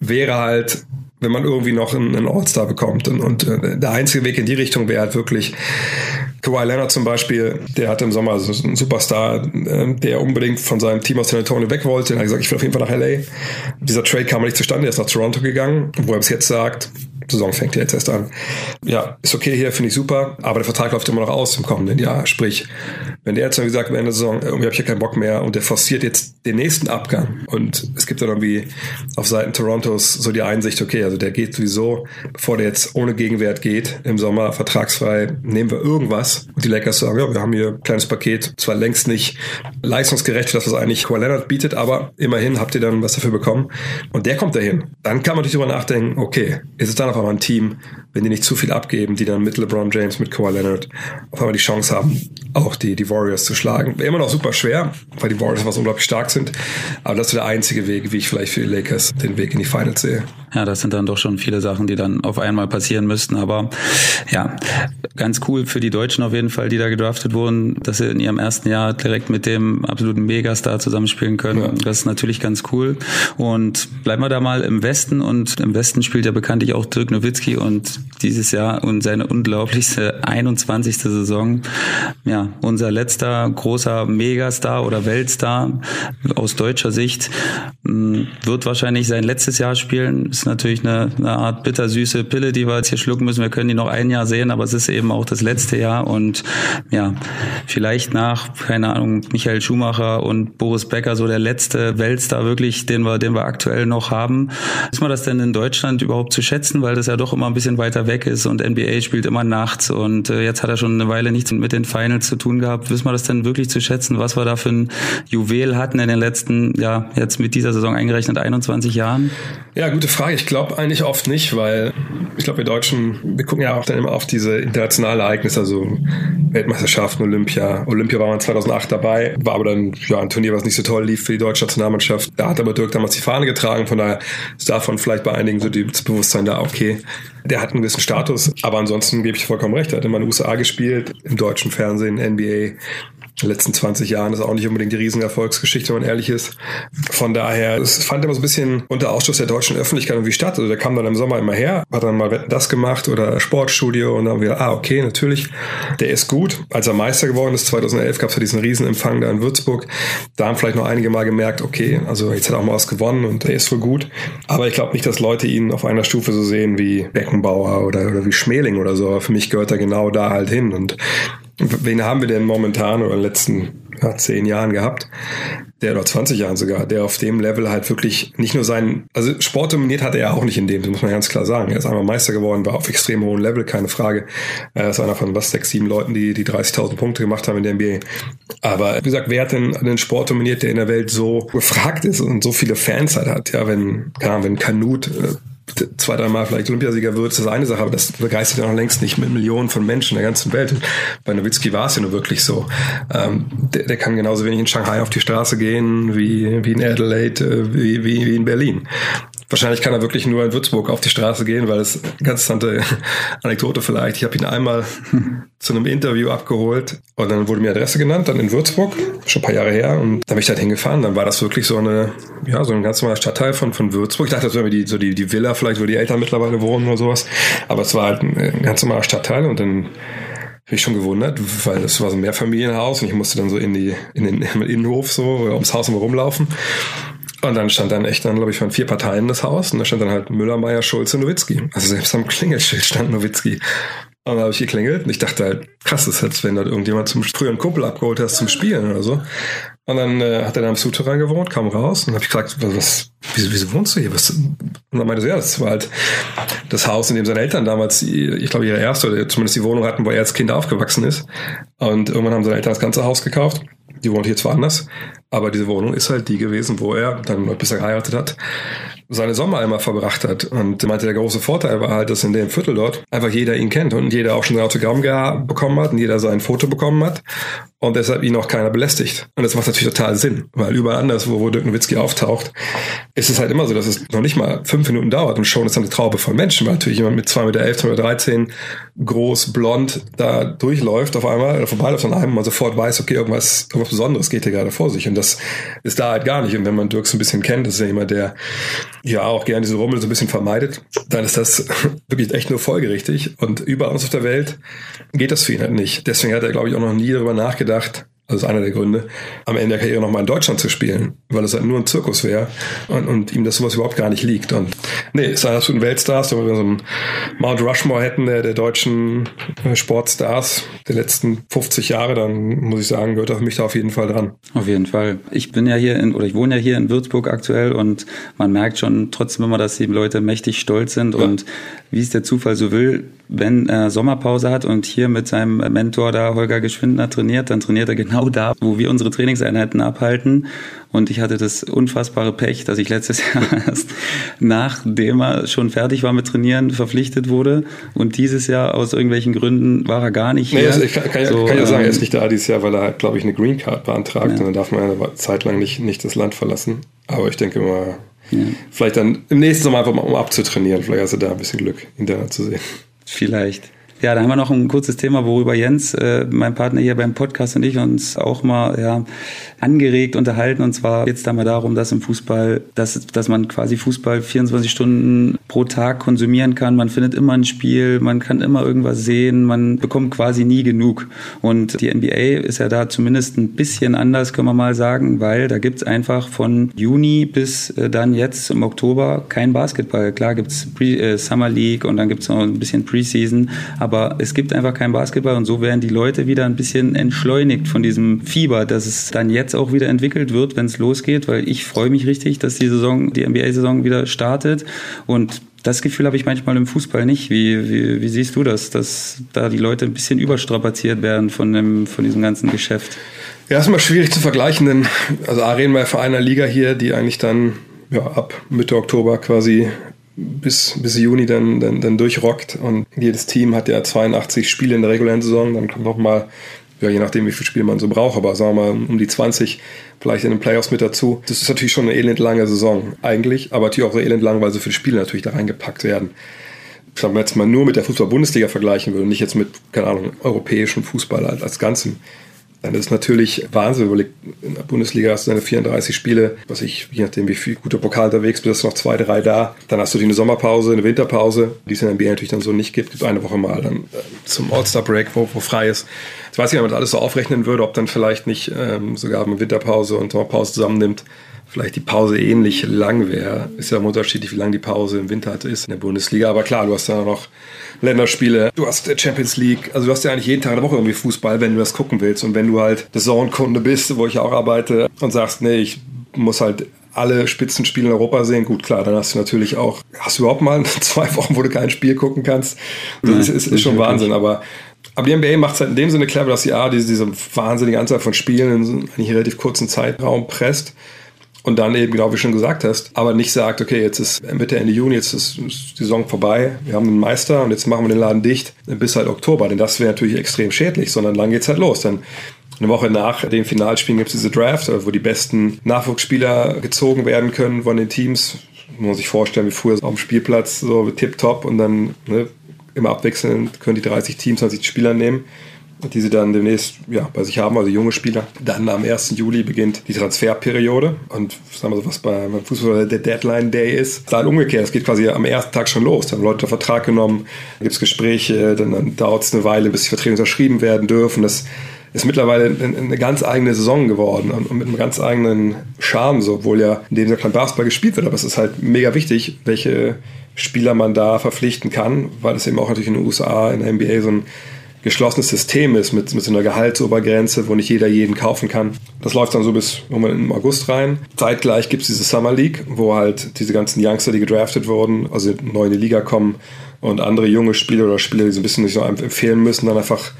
wäre halt wenn man irgendwie noch einen All-Star bekommt. Und, und äh, der einzige Weg in die Richtung wäre halt wirklich Kawhi Leonard zum Beispiel, der hatte im Sommer so einen Superstar, äh, der unbedingt von seinem Team aus San Antonio weg wollte. Er hat gesagt, ich will auf jeden Fall nach LA. Dieser Trade kam nicht zustande, er ist nach Toronto gegangen, wo er bis jetzt sagt, Saison fängt ja jetzt erst an. Ja, ist okay hier, finde ich super, aber der Vertrag läuft immer noch aus im kommenden Jahr. Sprich, wenn der jetzt dann gesagt, Ende der Saison, irgendwie habe ich ja keinen Bock mehr und der forciert jetzt den nächsten Abgang und es gibt dann irgendwie auf Seiten Torontos so die Einsicht, okay, also der geht sowieso, bevor der jetzt ohne Gegenwert geht im Sommer vertragsfrei, nehmen wir irgendwas und die Lakers sagen, ja, wir haben hier ein kleines Paket, zwar längst nicht leistungsgerecht für das, was eigentlich Kawhi Leonard bietet, aber immerhin habt ihr dann was dafür bekommen und der kommt dahin. Dann kann man natürlich darüber nachdenken, okay, ist es dann auf einmal ein Team, wenn die nicht zu viel abgeben, die dann mit LeBron James, mit Kawhi Leonard auf einmal die Chance haben, auch die, die Warriors zu schlagen. Wäre immer noch super schwer, weil die Warriors was unglaublich stark sind. Aber das ist der einzige Weg, wie ich vielleicht für die Lakers den Weg in die Finals sehe. Ja, das sind dann doch schon viele Sachen, die dann auf einmal passieren müssten. Aber ja, ganz cool für die Deutschen auf jeden Fall, die da gedraftet wurden, dass sie in ihrem ersten Jahr direkt mit dem absoluten Megastar zusammenspielen können. Ja. Das ist natürlich ganz cool. Und bleiben wir da mal im Westen. Und im Westen spielt ja bekanntlich auch Dirk Nowitzki und dieses Jahr und seine unglaublichste 21. Saison. Ja, unser letzter großer Megastar oder Weltstar aus deutscher Sicht hm, wird wahrscheinlich sein letztes Jahr spielen. Ist natürlich eine, eine Art bittersüße Pille, die wir jetzt hier schlucken müssen. Wir können die noch ein Jahr sehen, aber es ist eben auch das letzte Jahr und ja, vielleicht nach, keine Ahnung, Michael Schumacher und Boris Becker so der letzte Weltstar wirklich, den wir, den wir aktuell noch haben. Ist man das denn in Deutschland überhaupt zu schätzen, weil das ja doch immer ein bisschen weiter weg ist und NBA spielt immer nachts und äh, jetzt hat er schon eine Weile nichts mit den Finals zu tun gehabt. Wissen wir das denn wirklich zu schätzen, was wir da für ein Juwel hatten in den letzten, ja, jetzt mit dieser Saison eingerechnet 21 Jahren? Ja, gute Frage. Ich glaube eigentlich oft nicht, weil ich glaube, wir Deutschen, wir gucken ja auch dann immer auf diese internationalen Ereignisse, also Weltmeisterschaften, Olympia. Olympia war man 2008 dabei, war aber dann ja ein Turnier, was nicht so toll lief für die deutsche Nationalmannschaft. Da hat aber Dirk damals die Fahne getragen, von daher ist davon vielleicht bei einigen so das Bewusstsein da, okay, der hat einen gewissen Status, aber ansonsten gebe ich vollkommen recht. Er hat immer in den USA gespielt, im deutschen Fernsehen, NBA, den letzten 20 Jahren ist auch nicht unbedingt die Riesenerfolgsgeschichte, wenn man ehrlich ist. Von daher, es fand immer so ein bisschen unter Ausschluss der deutschen Öffentlichkeit irgendwie statt. Also der kam dann im Sommer immer her, hat dann mal das gemacht oder Sportstudio und dann wieder, ah, okay, natürlich, der ist gut. Als er Meister geworden ist, 2011, gab es ja diesen Riesenempfang da in Würzburg. Da haben vielleicht noch einige mal gemerkt, okay, also jetzt hat er auch mal was gewonnen und der ist wohl gut. Aber ich glaube nicht, dass Leute ihn auf einer Stufe so sehen wie Beckenbauer oder, oder wie Schmeling oder so. Aber für mich gehört er genau da halt hin. Und Wen haben wir denn momentan oder in den letzten ja, zehn Jahren gehabt, der oder 20 Jahren sogar, der auf dem Level halt wirklich nicht nur seinen, also Sport dominiert hat er auch nicht in dem, das muss man ganz klar sagen. Er ist einmal Meister geworden, war auf extrem hohem Level, keine Frage. Er ist einer von was, sechs, sieben Leuten, die, die 30.000 Punkte gemacht haben in der NBA. Aber wie gesagt, wer hat denn den Sport dominiert, der in der Welt so gefragt ist und so viele Fans halt hat? Ja, wenn, klar, wenn Kanut äh, zwei, dreimal vielleicht Olympiasieger wird, ist das eine Sache, aber das begeistert ja noch längst nicht mit Millionen von Menschen der ganzen Welt. Und bei Nowitzki war es ja nur wirklich so. Ähm, der, der, kann genauso wenig in Shanghai auf die Straße gehen wie, wie in Adelaide, äh, wie, wie, wie in Berlin. Wahrscheinlich kann er wirklich nur in Würzburg auf die Straße gehen, weil es eine ganz interessante *laughs* Anekdote vielleicht. Ich habe ihn einmal *laughs* zu einem Interview abgeholt und dann wurde mir Adresse genannt, dann in Würzburg, schon ein paar Jahre her. Und dann bin ich da hingefahren. Dann war das wirklich so eine, ja, so ein ganz normaler Stadtteil von, von Würzburg. Ich dachte, das wäre die, so die, die Villa vielleicht, wo die Eltern mittlerweile wohnen oder sowas. Aber es war halt ein ganz normaler Stadtteil und dann habe ich schon gewundert, weil das war so ein Mehrfamilienhaus und ich musste dann so in die in den Innenhof so ums Haus rumlaufen und dann stand dann echt dann, glaube ich, von vier Parteien das Haus und da stand dann halt Müller, Meier, Schulze, Nowitzki. Also selbst am Klingelschild stand Nowitzki. Und dann habe ich geklingelt und ich dachte halt, krass, das ist jetzt, wenn dort irgendjemand zum früheren Kumpel abgeholt hast zum Spielen oder so. Und dann äh, hat er da im Souterrain gewohnt, kam raus und habe ich gesagt, was, was wieso, wieso wohnst du hier? Was? Und dann meinte er, ja, das war halt das Haus, in dem seine Eltern damals, ich glaube, ihre erste oder zumindest die Wohnung hatten, wo er als Kind aufgewachsen ist. Und irgendwann haben seine Eltern das ganze Haus gekauft. Die wohnt hier zwar anders, aber diese Wohnung ist halt die gewesen, wo er dann, bis er geheiratet hat, seine Sommer einmal verbracht hat. Und meinte, der große Vorteil war halt, dass in dem Viertel dort einfach jeder ihn kennt und jeder auch schon ein Autogramm bekommen hat und jeder sein Foto bekommen hat und deshalb ihn auch keiner belästigt. Und das macht natürlich total Sinn, weil überall anders, wo, wo Dirk Nowitzki auftaucht, ist es halt immer so, dass es noch nicht mal fünf Minuten dauert und schon ist dann eine Traube von Menschen, weil natürlich jemand mit zwei Meter elf, zwei Meter dreizehn, groß, blond da durchläuft auf einmal, vorbeiläuft an einem und man sofort weiß, okay, irgendwas, irgendwas Besonderes geht hier gerade vor sich. Und das ist da halt gar nicht. Und wenn man Dirk so ein bisschen kennt, das ist ja jemand, der ja auch gerne diese Rummel so ein bisschen vermeidet, dann ist das *laughs* wirklich echt nur folgerichtig. Und überall auf der Welt geht das für ihn halt nicht. Deswegen hat er, glaube ich, auch noch nie darüber nachgedacht, das ist einer der Gründe, am Ende der Karriere nochmal in Deutschland zu spielen, weil es halt nur ein Zirkus wäre und, und ihm das sowas überhaupt gar nicht liegt. Und nee, ist einer absoluten Weltstars, wenn wir so einen Mount Rushmore hätten, der, der deutschen äh, Sportstars der letzten 50 Jahre, dann muss ich sagen, gehört er für mich da auf jeden Fall dran. Auf jeden Fall. Ich bin ja hier in, oder ich wohne ja hier in Würzburg aktuell und man merkt schon trotzdem immer, dass die Leute mächtig stolz sind ja. und wie es der Zufall so will, wenn er Sommerpause hat und hier mit seinem Mentor da Holger Geschwindner trainiert, dann trainiert er genau da, wo wir unsere Trainingseinheiten abhalten. Und ich hatte das unfassbare Pech, dass ich letztes *laughs* Jahr erst nachdem er schon fertig war mit Trainieren verpflichtet wurde. Und dieses Jahr aus irgendwelchen Gründen war er gar nicht hier. Nee, also ich kann, kann, so, kann ja sagen, er ist ähm, nicht da dieses Jahr, weil er, glaube ich, eine Green Card beantragt. Ja. Und dann darf man eine Zeit lang nicht, nicht das Land verlassen. Aber ich denke mal, ja. vielleicht dann im nächsten Sommer einfach mal um abzutrainieren. Vielleicht hast du da ein bisschen Glück, ihn da zu sehen. Vielleicht. Ja, da haben wir noch ein kurzes Thema, worüber Jens, äh, mein Partner hier beim Podcast und ich uns auch mal ja, angeregt unterhalten. Und zwar geht es da mal darum, dass im Fußball, dass, dass man quasi Fußball 24 Stunden pro Tag konsumieren kann. Man findet immer ein Spiel, man kann immer irgendwas sehen, man bekommt quasi nie genug. Und die NBA ist ja da zumindest ein bisschen anders, können wir mal sagen, weil da gibt's einfach von Juni bis äh, dann jetzt im Oktober kein Basketball. Klar gibt's Pre äh, Summer League und dann gibt's noch ein bisschen Preseason, aber es gibt einfach kein Basketball und so werden die Leute wieder ein bisschen entschleunigt von diesem Fieber, dass es dann jetzt jetzt auch wieder entwickelt wird, wenn es losgeht, weil ich freue mich richtig, dass die Saison, die NBA-Saison wieder startet und das Gefühl habe ich manchmal im Fußball nicht. Wie, wie, wie siehst du das, dass da die Leute ein bisschen überstrapaziert werden von, dem, von diesem ganzen Geschäft? Ja, ist mal schwierig zu vergleichen, denn also A reden wir von einer Liga hier, die eigentlich dann ja, ab Mitte Oktober quasi bis, bis Juni dann, dann, dann durchrockt und jedes Team hat ja 82 Spiele in der regulären Saison, dann kommt noch mal ja, je nachdem, wie viel Spiel man so braucht, aber sagen wir mal um die 20 vielleicht in den Playoffs mit dazu. Das ist natürlich schon eine elend lange Saison eigentlich, aber natürlich auch elend lang, weil so viele Spiele natürlich da reingepackt werden. Wenn man jetzt mal nur mit der Fußball-Bundesliga vergleichen würde, nicht jetzt mit, keine Ahnung, europäischem Fußball als Ganzem, dann ist natürlich Wahnsinn. Überlegt, in der Bundesliga hast du deine 34 Spiele, was ich, je nachdem, wie viel guter Pokal unterwegs bist, noch zwei, drei da. Dann hast du die eine Sommerpause, eine Winterpause, die es in der NBA natürlich dann so nicht gibt. Gibt eine Woche mal dann äh, zum All-Star-Break, wo, wo frei ist. Jetzt weiß ich nicht, ob man das alles so aufrechnen würde, ob dann vielleicht nicht ähm, sogar eine Winterpause und Sommerpause zusammennimmt vielleicht die Pause ähnlich lang wäre. Ist ja unterschiedlich, wie lang die Pause im Winter ist in der Bundesliga. Aber klar, du hast dann noch Länderspiele, du hast Champions League, also du hast ja eigentlich jeden Tag in der Woche irgendwie Fußball, wenn du das gucken willst. Und wenn du halt der Zone-Kunde bist, wo ich auch arbeite und sagst, nee, ich muss halt alle Spitzenspiele in Europa sehen, gut, klar, dann hast du natürlich auch, hast du überhaupt mal *laughs* zwei Wochen, wo du kein Spiel gucken kannst? Das Nein, ist, ist, ist schon Wahnsinn, aber aber die NBA macht es halt in dem Sinne clever, dass sie A, diese, diese wahnsinnige Anzahl von Spielen in so einem relativ kurzen Zeitraum presst und dann eben, genau wie schon gesagt hast, aber nicht sagt, okay, jetzt ist Mitte, Ende Juni, jetzt ist die Saison vorbei, wir haben einen Meister und jetzt machen wir den Laden dicht bis halt Oktober, denn das wäre natürlich extrem schädlich, sondern dann geht's halt los. Dann eine Woche nach dem Finalspielen gibt es diese Draft, wo die besten Nachwuchsspieler gezogen werden können von den Teams. Man muss sich vorstellen, wie früher auf dem Spielplatz, so tipptopp und dann ne, immer abwechselnd können die 30 Teams 20 Spieler nehmen die sie dann demnächst ja, bei sich haben, also junge Spieler. Dann am 1. Juli beginnt die Transferperiode und sagen wir so, was bei, beim Fußball der Deadline Day ist. Dann umgekehrt, es geht quasi am ersten Tag schon los. Dann haben Leute Vertrag genommen, gibt es Gespräche, dann, dann dauert es eine Weile, bis die Verträge unterschrieben werden dürfen. Das ist mittlerweile eine ganz eigene Saison geworden und mit einem ganz eigenen Charme, so, obwohl ja in dem Sinne kein Basketball gespielt wird. Aber es ist halt mega wichtig, welche Spieler man da verpflichten kann, weil es eben auch natürlich in den USA, in der NBA so ein geschlossenes System ist mit, mit so einer Gehaltsobergrenze, wo nicht jeder jeden kaufen kann. Das läuft dann so bis im August rein. Zeitgleich gibt es diese Summer League, wo halt diese ganzen Youngster, die gedraftet wurden, also neu in die Liga kommen und andere junge Spieler oder Spieler, die so ein bisschen nicht so empfehlen müssen, dann einfach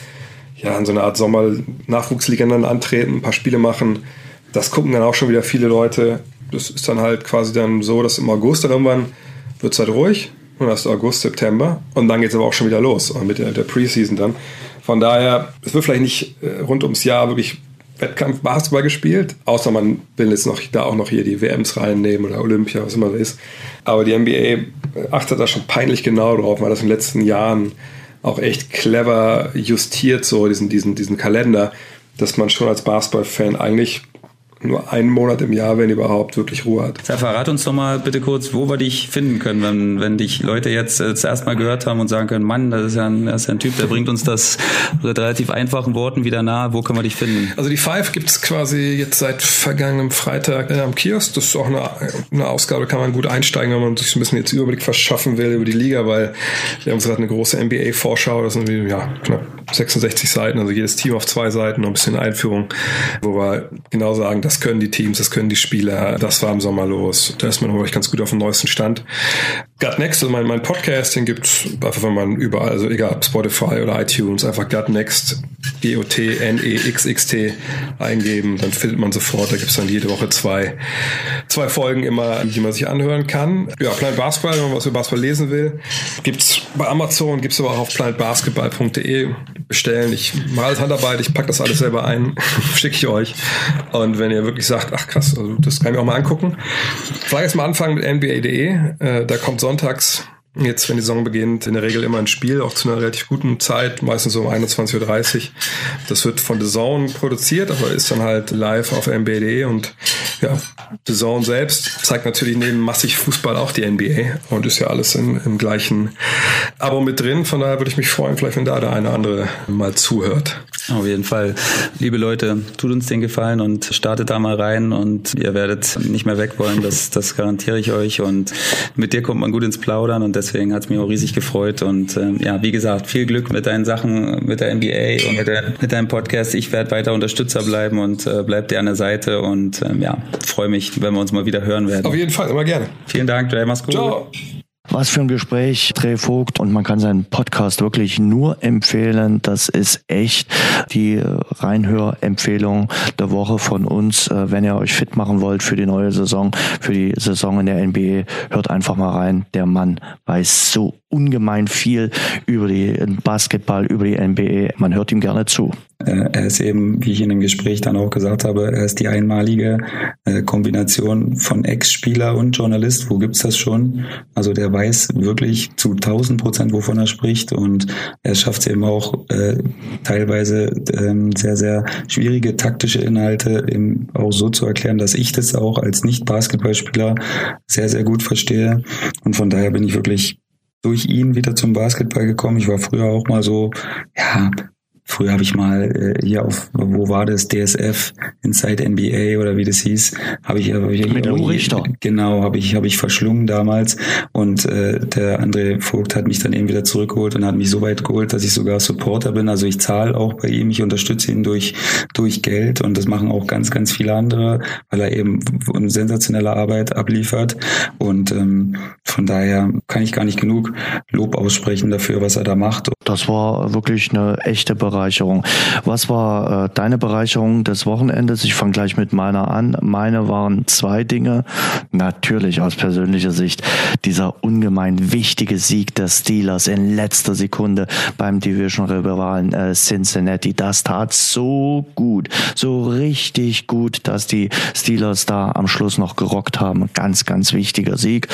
ja, in so einer Art Sommer-Nachwuchsliga dann antreten, ein paar Spiele machen. Das gucken dann auch schon wieder viele Leute. Das ist dann halt quasi dann so, dass im August dann irgendwann wird es halt ruhig und hast August, September und dann geht es aber auch schon wieder los mit der, der Preseason dann. Von daher, es wird vielleicht nicht äh, rund ums Jahr wirklich Wettkampf Basketball gespielt, außer man will jetzt noch da auch noch hier die WMs reinnehmen oder Olympia, was immer das ist. Aber die NBA achtet da schon peinlich genau drauf, weil das in den letzten Jahren auch echt clever justiert, so diesen, diesen, diesen Kalender, dass man schon als Basketball-Fan eigentlich nur einen Monat im Jahr, wenn überhaupt, wirklich Ruhe hat. Sag, verrat uns doch mal bitte kurz, wo wir dich finden können, wenn, wenn dich Leute jetzt äh, zuerst mal gehört haben und sagen können, Mann, das ist ja ein, das ist ja ein Typ, der bringt uns das mit relativ einfachen Worten wieder nahe. Wo können wir dich finden? Also die Five gibt es quasi jetzt seit vergangenem Freitag äh, am Kiosk. Das ist auch eine, eine Ausgabe, kann man gut einsteigen, wenn man sich so ein bisschen jetzt Überblick verschaffen will über die Liga, weil wir haben gerade eine große NBA-Vorschau, das sind ja knapp 66 Seiten, also jedes Team auf zwei Seiten, noch ein bisschen Einführung, wo wir genau sagen, dass das können die Teams, das können die Spieler. Das war im Sommer los. Da ist man, glaube ich, ganz gut auf dem neuesten Stand. Gut Next, also mein, mein Podcast, den gibt's einfach, wenn man überall, also egal, Spotify oder iTunes, einfach Gut Next, G-O-T-N-E-X-X-T eingeben, dann findet man sofort, da gibt's dann jede Woche zwei, zwei Folgen immer, die man sich anhören kann. Ja, Planet Basketball, wenn man was über Basketball lesen will, gibt's bei Amazon, gibt's aber auch auf planetbasketball.de bestellen. Ich mache alles Handarbeit, ich pack das alles selber ein, *laughs* schicke ich euch. Und wenn ihr wirklich sagt, ach krass, also das kann ich mir auch mal angucken. Vielleicht erst mal anfangen mit NBA.de. Äh, da kommt sonntags jetzt, wenn die Saison beginnt, in der Regel immer ein Spiel, auch zu einer relativ guten Zeit, meistens um 21.30 Uhr. Das wird von The Zone produziert, aber ist dann halt live auf NBA.de und ja, The Zone selbst zeigt natürlich neben massig Fußball auch die NBA und ist ja alles im, im gleichen Abo mit drin. Von daher würde ich mich freuen, vielleicht wenn da der eine oder andere mal zuhört. Auf jeden Fall. Liebe Leute, tut uns den Gefallen und startet da mal rein und ihr werdet nicht mehr weg wollen, das, *laughs* das garantiere ich euch. Und mit dir kommt man gut ins Plaudern und deswegen hat es mich auch riesig gefreut. Und ähm, ja, wie gesagt, viel Glück mit deinen Sachen, mit der NBA und mit, der, mit deinem Podcast. Ich werde weiter Unterstützer bleiben und äh, bleib dir an der Seite und ähm, ja, freue mich, wenn wir uns mal wieder hören werden. Auf jeden Fall, immer gerne. Vielen Dank, Jay, mach's gut. Ciao. Was für ein Gespräch, Dreh Vogt. Und man kann seinen Podcast wirklich nur empfehlen. Das ist echt die Reinhörempfehlung der Woche von uns. Äh, wenn ihr euch fit machen wollt für die neue Saison, für die Saison in der NBA, hört einfach mal rein. Der Mann weiß so ungemein viel über die Basketball, über die NBA. Man hört ihm gerne zu. Äh, er ist eben, wie ich in dem Gespräch dann auch gesagt habe, er ist die einmalige äh, Kombination von Ex-Spieler und Journalist. Wo gibt's das schon? Also der weiß wirklich zu 1000 Prozent, wovon er spricht und er schafft es eben auch äh, teilweise ähm, sehr, sehr schwierige taktische Inhalte eben auch so zu erklären, dass ich das auch als Nicht-Basketballspieler sehr, sehr gut verstehe. Und von daher bin ich wirklich durch ihn wieder zum Basketball gekommen. Ich war früher auch mal so, ja, früher habe ich mal äh, hier auf, wo war das, DSF, Inside NBA oder wie das hieß, habe ich, hab ich mit Lou Richter. Genau, habe ich, habe ich verschlungen damals und äh, der André Vogt hat mich dann eben wieder zurückgeholt und hat mich so weit geholt, dass ich sogar Supporter bin. Also ich zahle auch bei ihm, ich unterstütze ihn durch, durch Geld und das machen auch ganz, ganz viele andere, weil er eben sensationelle Arbeit abliefert und ähm, von daher kann ich gar nicht genug Lob aussprechen dafür, was er da macht. Das war wirklich eine echte Bereicherung. Was war äh, deine Bereicherung des Wochenendes? Ich fange gleich mit meiner an. Meine waren zwei Dinge. Natürlich aus persönlicher Sicht dieser ungemein wichtige Sieg der Steelers in letzter Sekunde beim Division-Rivalen äh, Cincinnati. Das tat so gut, so richtig gut, dass die Steelers da am Schluss noch gerockt haben. Ganz, ganz wichtiger Sieg.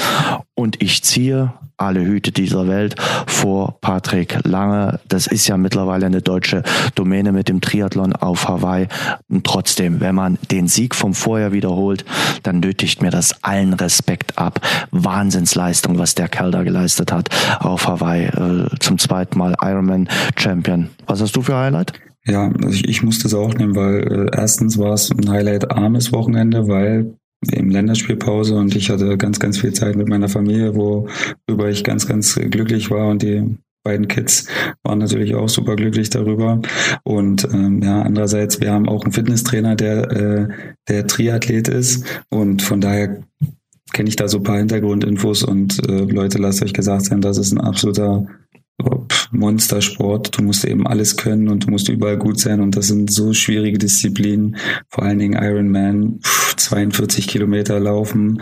Und ich ziehe alle Hüte dieser Welt vor Patrick Lange. Das ist ja mittlerweile eine deutsche Domäne mit dem Triathlon auf Hawaii. Und trotzdem, wenn man den Sieg vom Vorjahr wiederholt, dann nötigt mir das allen Respekt ab. Wahnsinnsleistung, was der Kerl da geleistet hat auf Hawaii. Äh, zum zweiten Mal Ironman Champion. Was hast du für Highlight? Ja, also ich, ich muss das auch nehmen, weil äh, erstens war es ein Highlight armes Wochenende, weil im Länderspielpause und ich hatte ganz, ganz viel Zeit mit meiner Familie, worüber ich ganz, ganz glücklich war und die beiden Kids waren natürlich auch super glücklich darüber. Und ähm, ja, andererseits, wir haben auch einen Fitnesstrainer, der, äh, der Triathlet ist und von daher kenne ich da so ein paar Hintergrundinfos und äh, Leute, lasst euch gesagt sein, das ist ein absoluter Monstersport. Du musst eben alles können und du musst überall gut sein und das sind so schwierige Disziplinen. Vor allen Dingen Ironman, 42 Kilometer laufen,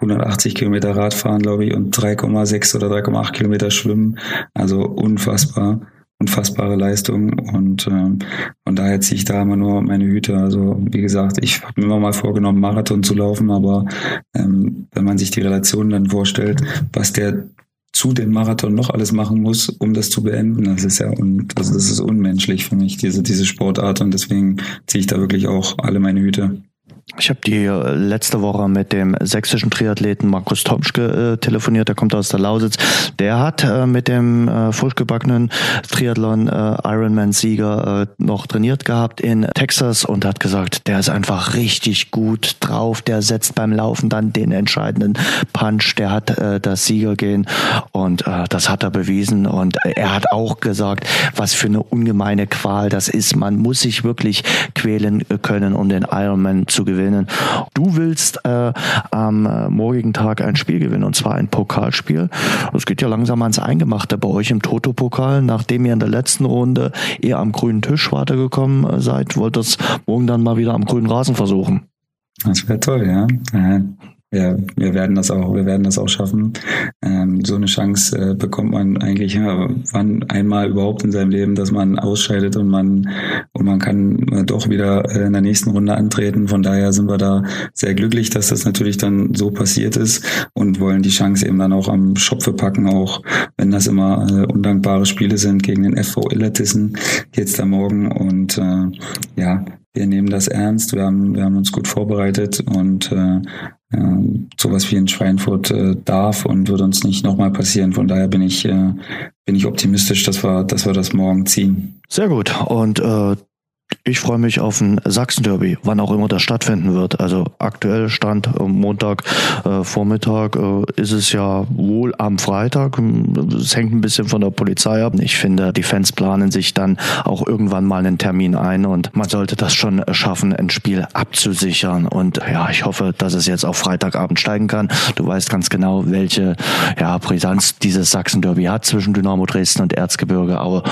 180 Kilometer Radfahren, glaube ich, und 3,6 oder 3,8 Kilometer schwimmen. Also unfassbar, unfassbare Leistung und äh, von daher ziehe ich da immer nur meine Hüte. Also wie gesagt, ich habe mir immer mal vorgenommen, Marathon zu laufen, aber ähm, wenn man sich die Relation dann vorstellt, was der zu dem Marathon noch alles machen muss, um das zu beenden. Das ist ja un, also das ist unmenschlich für mich, diese, diese Sportart. Und deswegen ziehe ich da wirklich auch alle meine Hüte. Ich habe die äh, letzte Woche mit dem sächsischen Triathleten Markus Tomschke äh, telefoniert, der kommt aus der Lausitz. Der hat äh, mit dem äh, furchtgebackenen Triathlon äh, Ironman-Sieger äh, noch trainiert gehabt in Texas und hat gesagt, der ist einfach richtig gut drauf. Der setzt beim Laufen dann den entscheidenden Punch. Der hat äh, das Siegergehen und äh, das hat er bewiesen. Und er hat auch gesagt, was für eine ungemeine Qual das ist. Man muss sich wirklich quälen können, um den Ironman zu gewinnen gewinnen. Du willst äh, am äh, morgigen Tag ein Spiel gewinnen und zwar ein Pokalspiel. Es geht ja langsam ans Eingemachte bei euch im Toto-Pokal. Nachdem ihr in der letzten Runde eher am grünen Tisch weitergekommen äh, seid, wollt ihr es morgen dann mal wieder am grünen Rasen versuchen. Das wäre toll, ja. Ja, wir werden das auch, wir werden das auch schaffen. Ähm, so eine Chance äh, bekommt man eigentlich ja, wann einmal überhaupt in seinem Leben, dass man ausscheidet und man und man kann äh, doch wieder äh, in der nächsten Runde antreten. Von daher sind wir da sehr glücklich, dass das natürlich dann so passiert ist und wollen die Chance eben dann auch am Schopfe packen, auch wenn das immer äh, undankbare Spiele sind gegen den FV Illertissen jetzt da morgen und äh, ja, wir nehmen das ernst, wir haben, wir haben uns gut vorbereitet und äh, äh, sowas wie in Schweinfurt äh, darf und wird uns nicht nochmal passieren. Von daher bin ich, äh, bin ich optimistisch, dass wir, dass wir das morgen ziehen. Sehr gut. Und äh, ich freue mich auf ein Sachsen-Derby, wann auch immer das stattfinden wird. Also aktuell Stand Montag äh, Vormittag äh, ist es ja wohl am Freitag. Es hängt ein bisschen von der Polizei ab. Ich finde, die Fans planen sich dann auch irgendwann mal einen Termin ein und man sollte das schon schaffen, ein Spiel abzusichern. Und ja, ich hoffe, dass es jetzt auf Freitagabend steigen kann. Du weißt ganz genau, welche ja, Brisanz dieses Sachsen-Derby hat zwischen Dynamo Dresden und Erzgebirge. Aber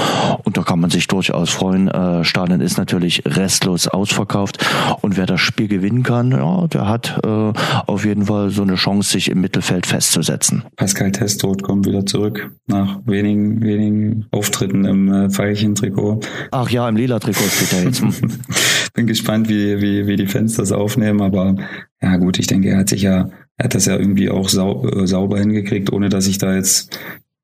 und da kann man sich durchaus freuen. Äh, Stadion ist natürlich natürlich restlos ausverkauft. Und wer das Spiel gewinnen kann, ja, der hat äh, auf jeden Fall so eine Chance, sich im Mittelfeld festzusetzen. Pascal Testot kommt wieder zurück nach wenigen, wenigen Auftritten im äh, Veilchen-Trikot. Ach ja, im lila Trikot steht er jetzt. *laughs* Bin gespannt, wie, wie, wie die Fans das aufnehmen, aber ja gut, ich denke, er hat sich ja, er hat das ja irgendwie auch sau, äh, sauber hingekriegt, ohne dass ich da jetzt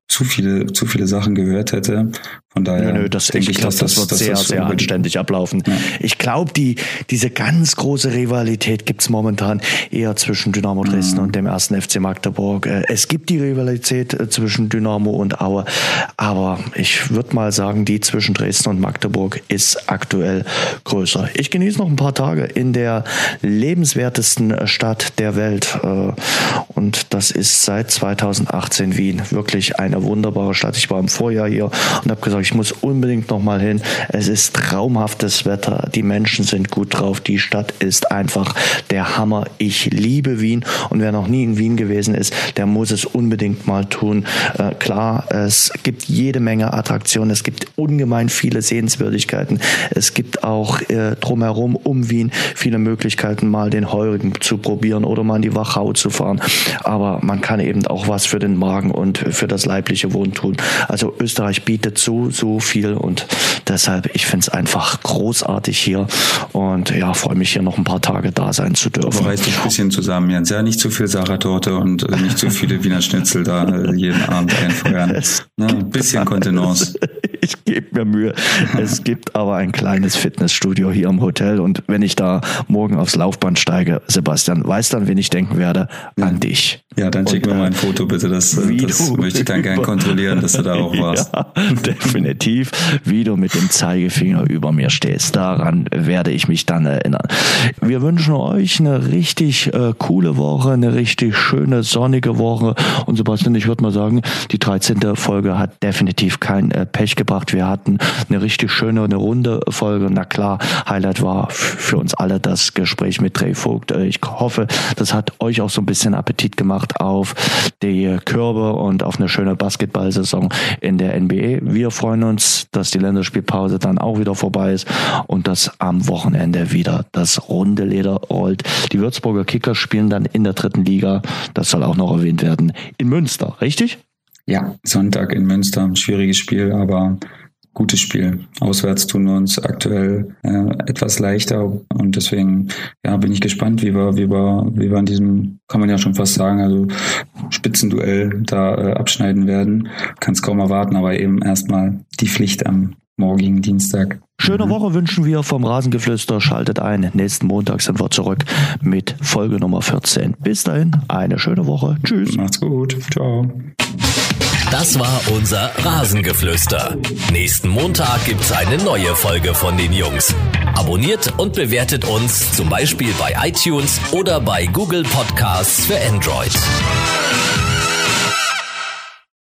zu viele, zu viele Sachen gehört hätte. Von daher nö, nö, das denke ich, dass, das, wird das sehr, sehr anständig ablaufen. Ja. Ich glaube, die, diese ganz große Rivalität gibt es momentan eher zwischen Dynamo Dresden mhm. und dem ersten FC Magdeburg. Äh, es gibt die Rivalität äh, zwischen Dynamo und Aue, aber ich würde mal sagen, die zwischen Dresden und Magdeburg ist aktuell größer. Ich genieße noch ein paar Tage in der lebenswertesten Stadt der Welt äh, und das ist seit 2018 Wien. Wirklich eine wunderbare Stadt. Ich war im Vorjahr hier und habe gesagt, ich muss unbedingt noch mal hin. Es ist traumhaftes Wetter, die Menschen sind gut drauf, die Stadt ist einfach der Hammer. Ich liebe Wien und wer noch nie in Wien gewesen ist, der muss es unbedingt mal tun. Äh, klar, es gibt jede Menge Attraktionen, es gibt ungemein viele Sehenswürdigkeiten, es gibt auch äh, drumherum um Wien viele Möglichkeiten, mal den Heurigen zu probieren oder mal in die Wachau zu fahren. Aber man kann eben auch was für den Magen und für das leibliche Wohn tun. Also Österreich bietet so, so viel und deshalb, ich finde es einfach großartig hier und ja, freue mich hier noch ein paar Tage da sein zu dürfen. Reißt dich ein bisschen zusammen, Jens. Ja, nicht zu viel Sachertorte und äh, nicht zu viele Wiener Schnitzel da äh, jeden Abend einfeuern. *laughs* Na, ein bisschen Kontenance. *laughs* Ich gebe mir Mühe. Es gibt aber ein kleines Fitnessstudio hier im Hotel und wenn ich da morgen aufs Laufband steige, Sebastian, weiß dann, wen ich denken werde? An dich. Ja, dann schick mir mal ein Foto bitte. Das, das möchte ich dann gerne kontrollieren, dass du da auch *laughs* warst. Ja, definitiv. Wie du mit dem Zeigefinger über mir stehst. Daran werde ich mich dann erinnern. Wir wünschen euch eine richtig äh, coole Woche, eine richtig schöne, sonnige Woche. Und Sebastian, ich würde mal sagen, die 13. Folge hat definitiv kein äh, Pech gebracht. Wir hatten eine richtig schöne, eine runde Folge. Na klar, Highlight war für uns alle das Gespräch mit Dreh Vogt. Äh, ich hoffe, das hat euch auch so ein bisschen Appetit gemacht auf die Körbe und auf eine schöne Basketballsaison in der NBA. Wir freuen uns, dass die Länderspielpause dann auch wieder vorbei ist und dass am Wochenende wieder das runde Leder rollt. Die Würzburger Kicker spielen dann in der dritten Liga, das soll auch noch erwähnt werden, in Münster, richtig? Ja, Sonntag in Münster, schwieriges Spiel, aber gutes Spiel. Auswärts tun wir uns aktuell äh, etwas leichter und deswegen ja, bin ich gespannt, wie wir, wie wir, wie wir an diesem, kann man ja schon fast sagen, also Spitzenduell da äh, abschneiden werden. Kann es kaum erwarten, aber eben erstmal die Pflicht am morgigen Dienstag. Schöne mhm. Woche wünschen wir vom Rasengeflüster. Schaltet ein. Nächsten Montag sind wir zurück mit Folge Nummer 14. Bis dahin, eine schöne Woche. Tschüss. Macht's gut. Ciao. Das war unser Rasengeflüster. Nächsten Montag gibt's eine neue Folge von den Jungs. Abonniert und bewertet uns zum Beispiel bei iTunes oder bei Google Podcasts für Android.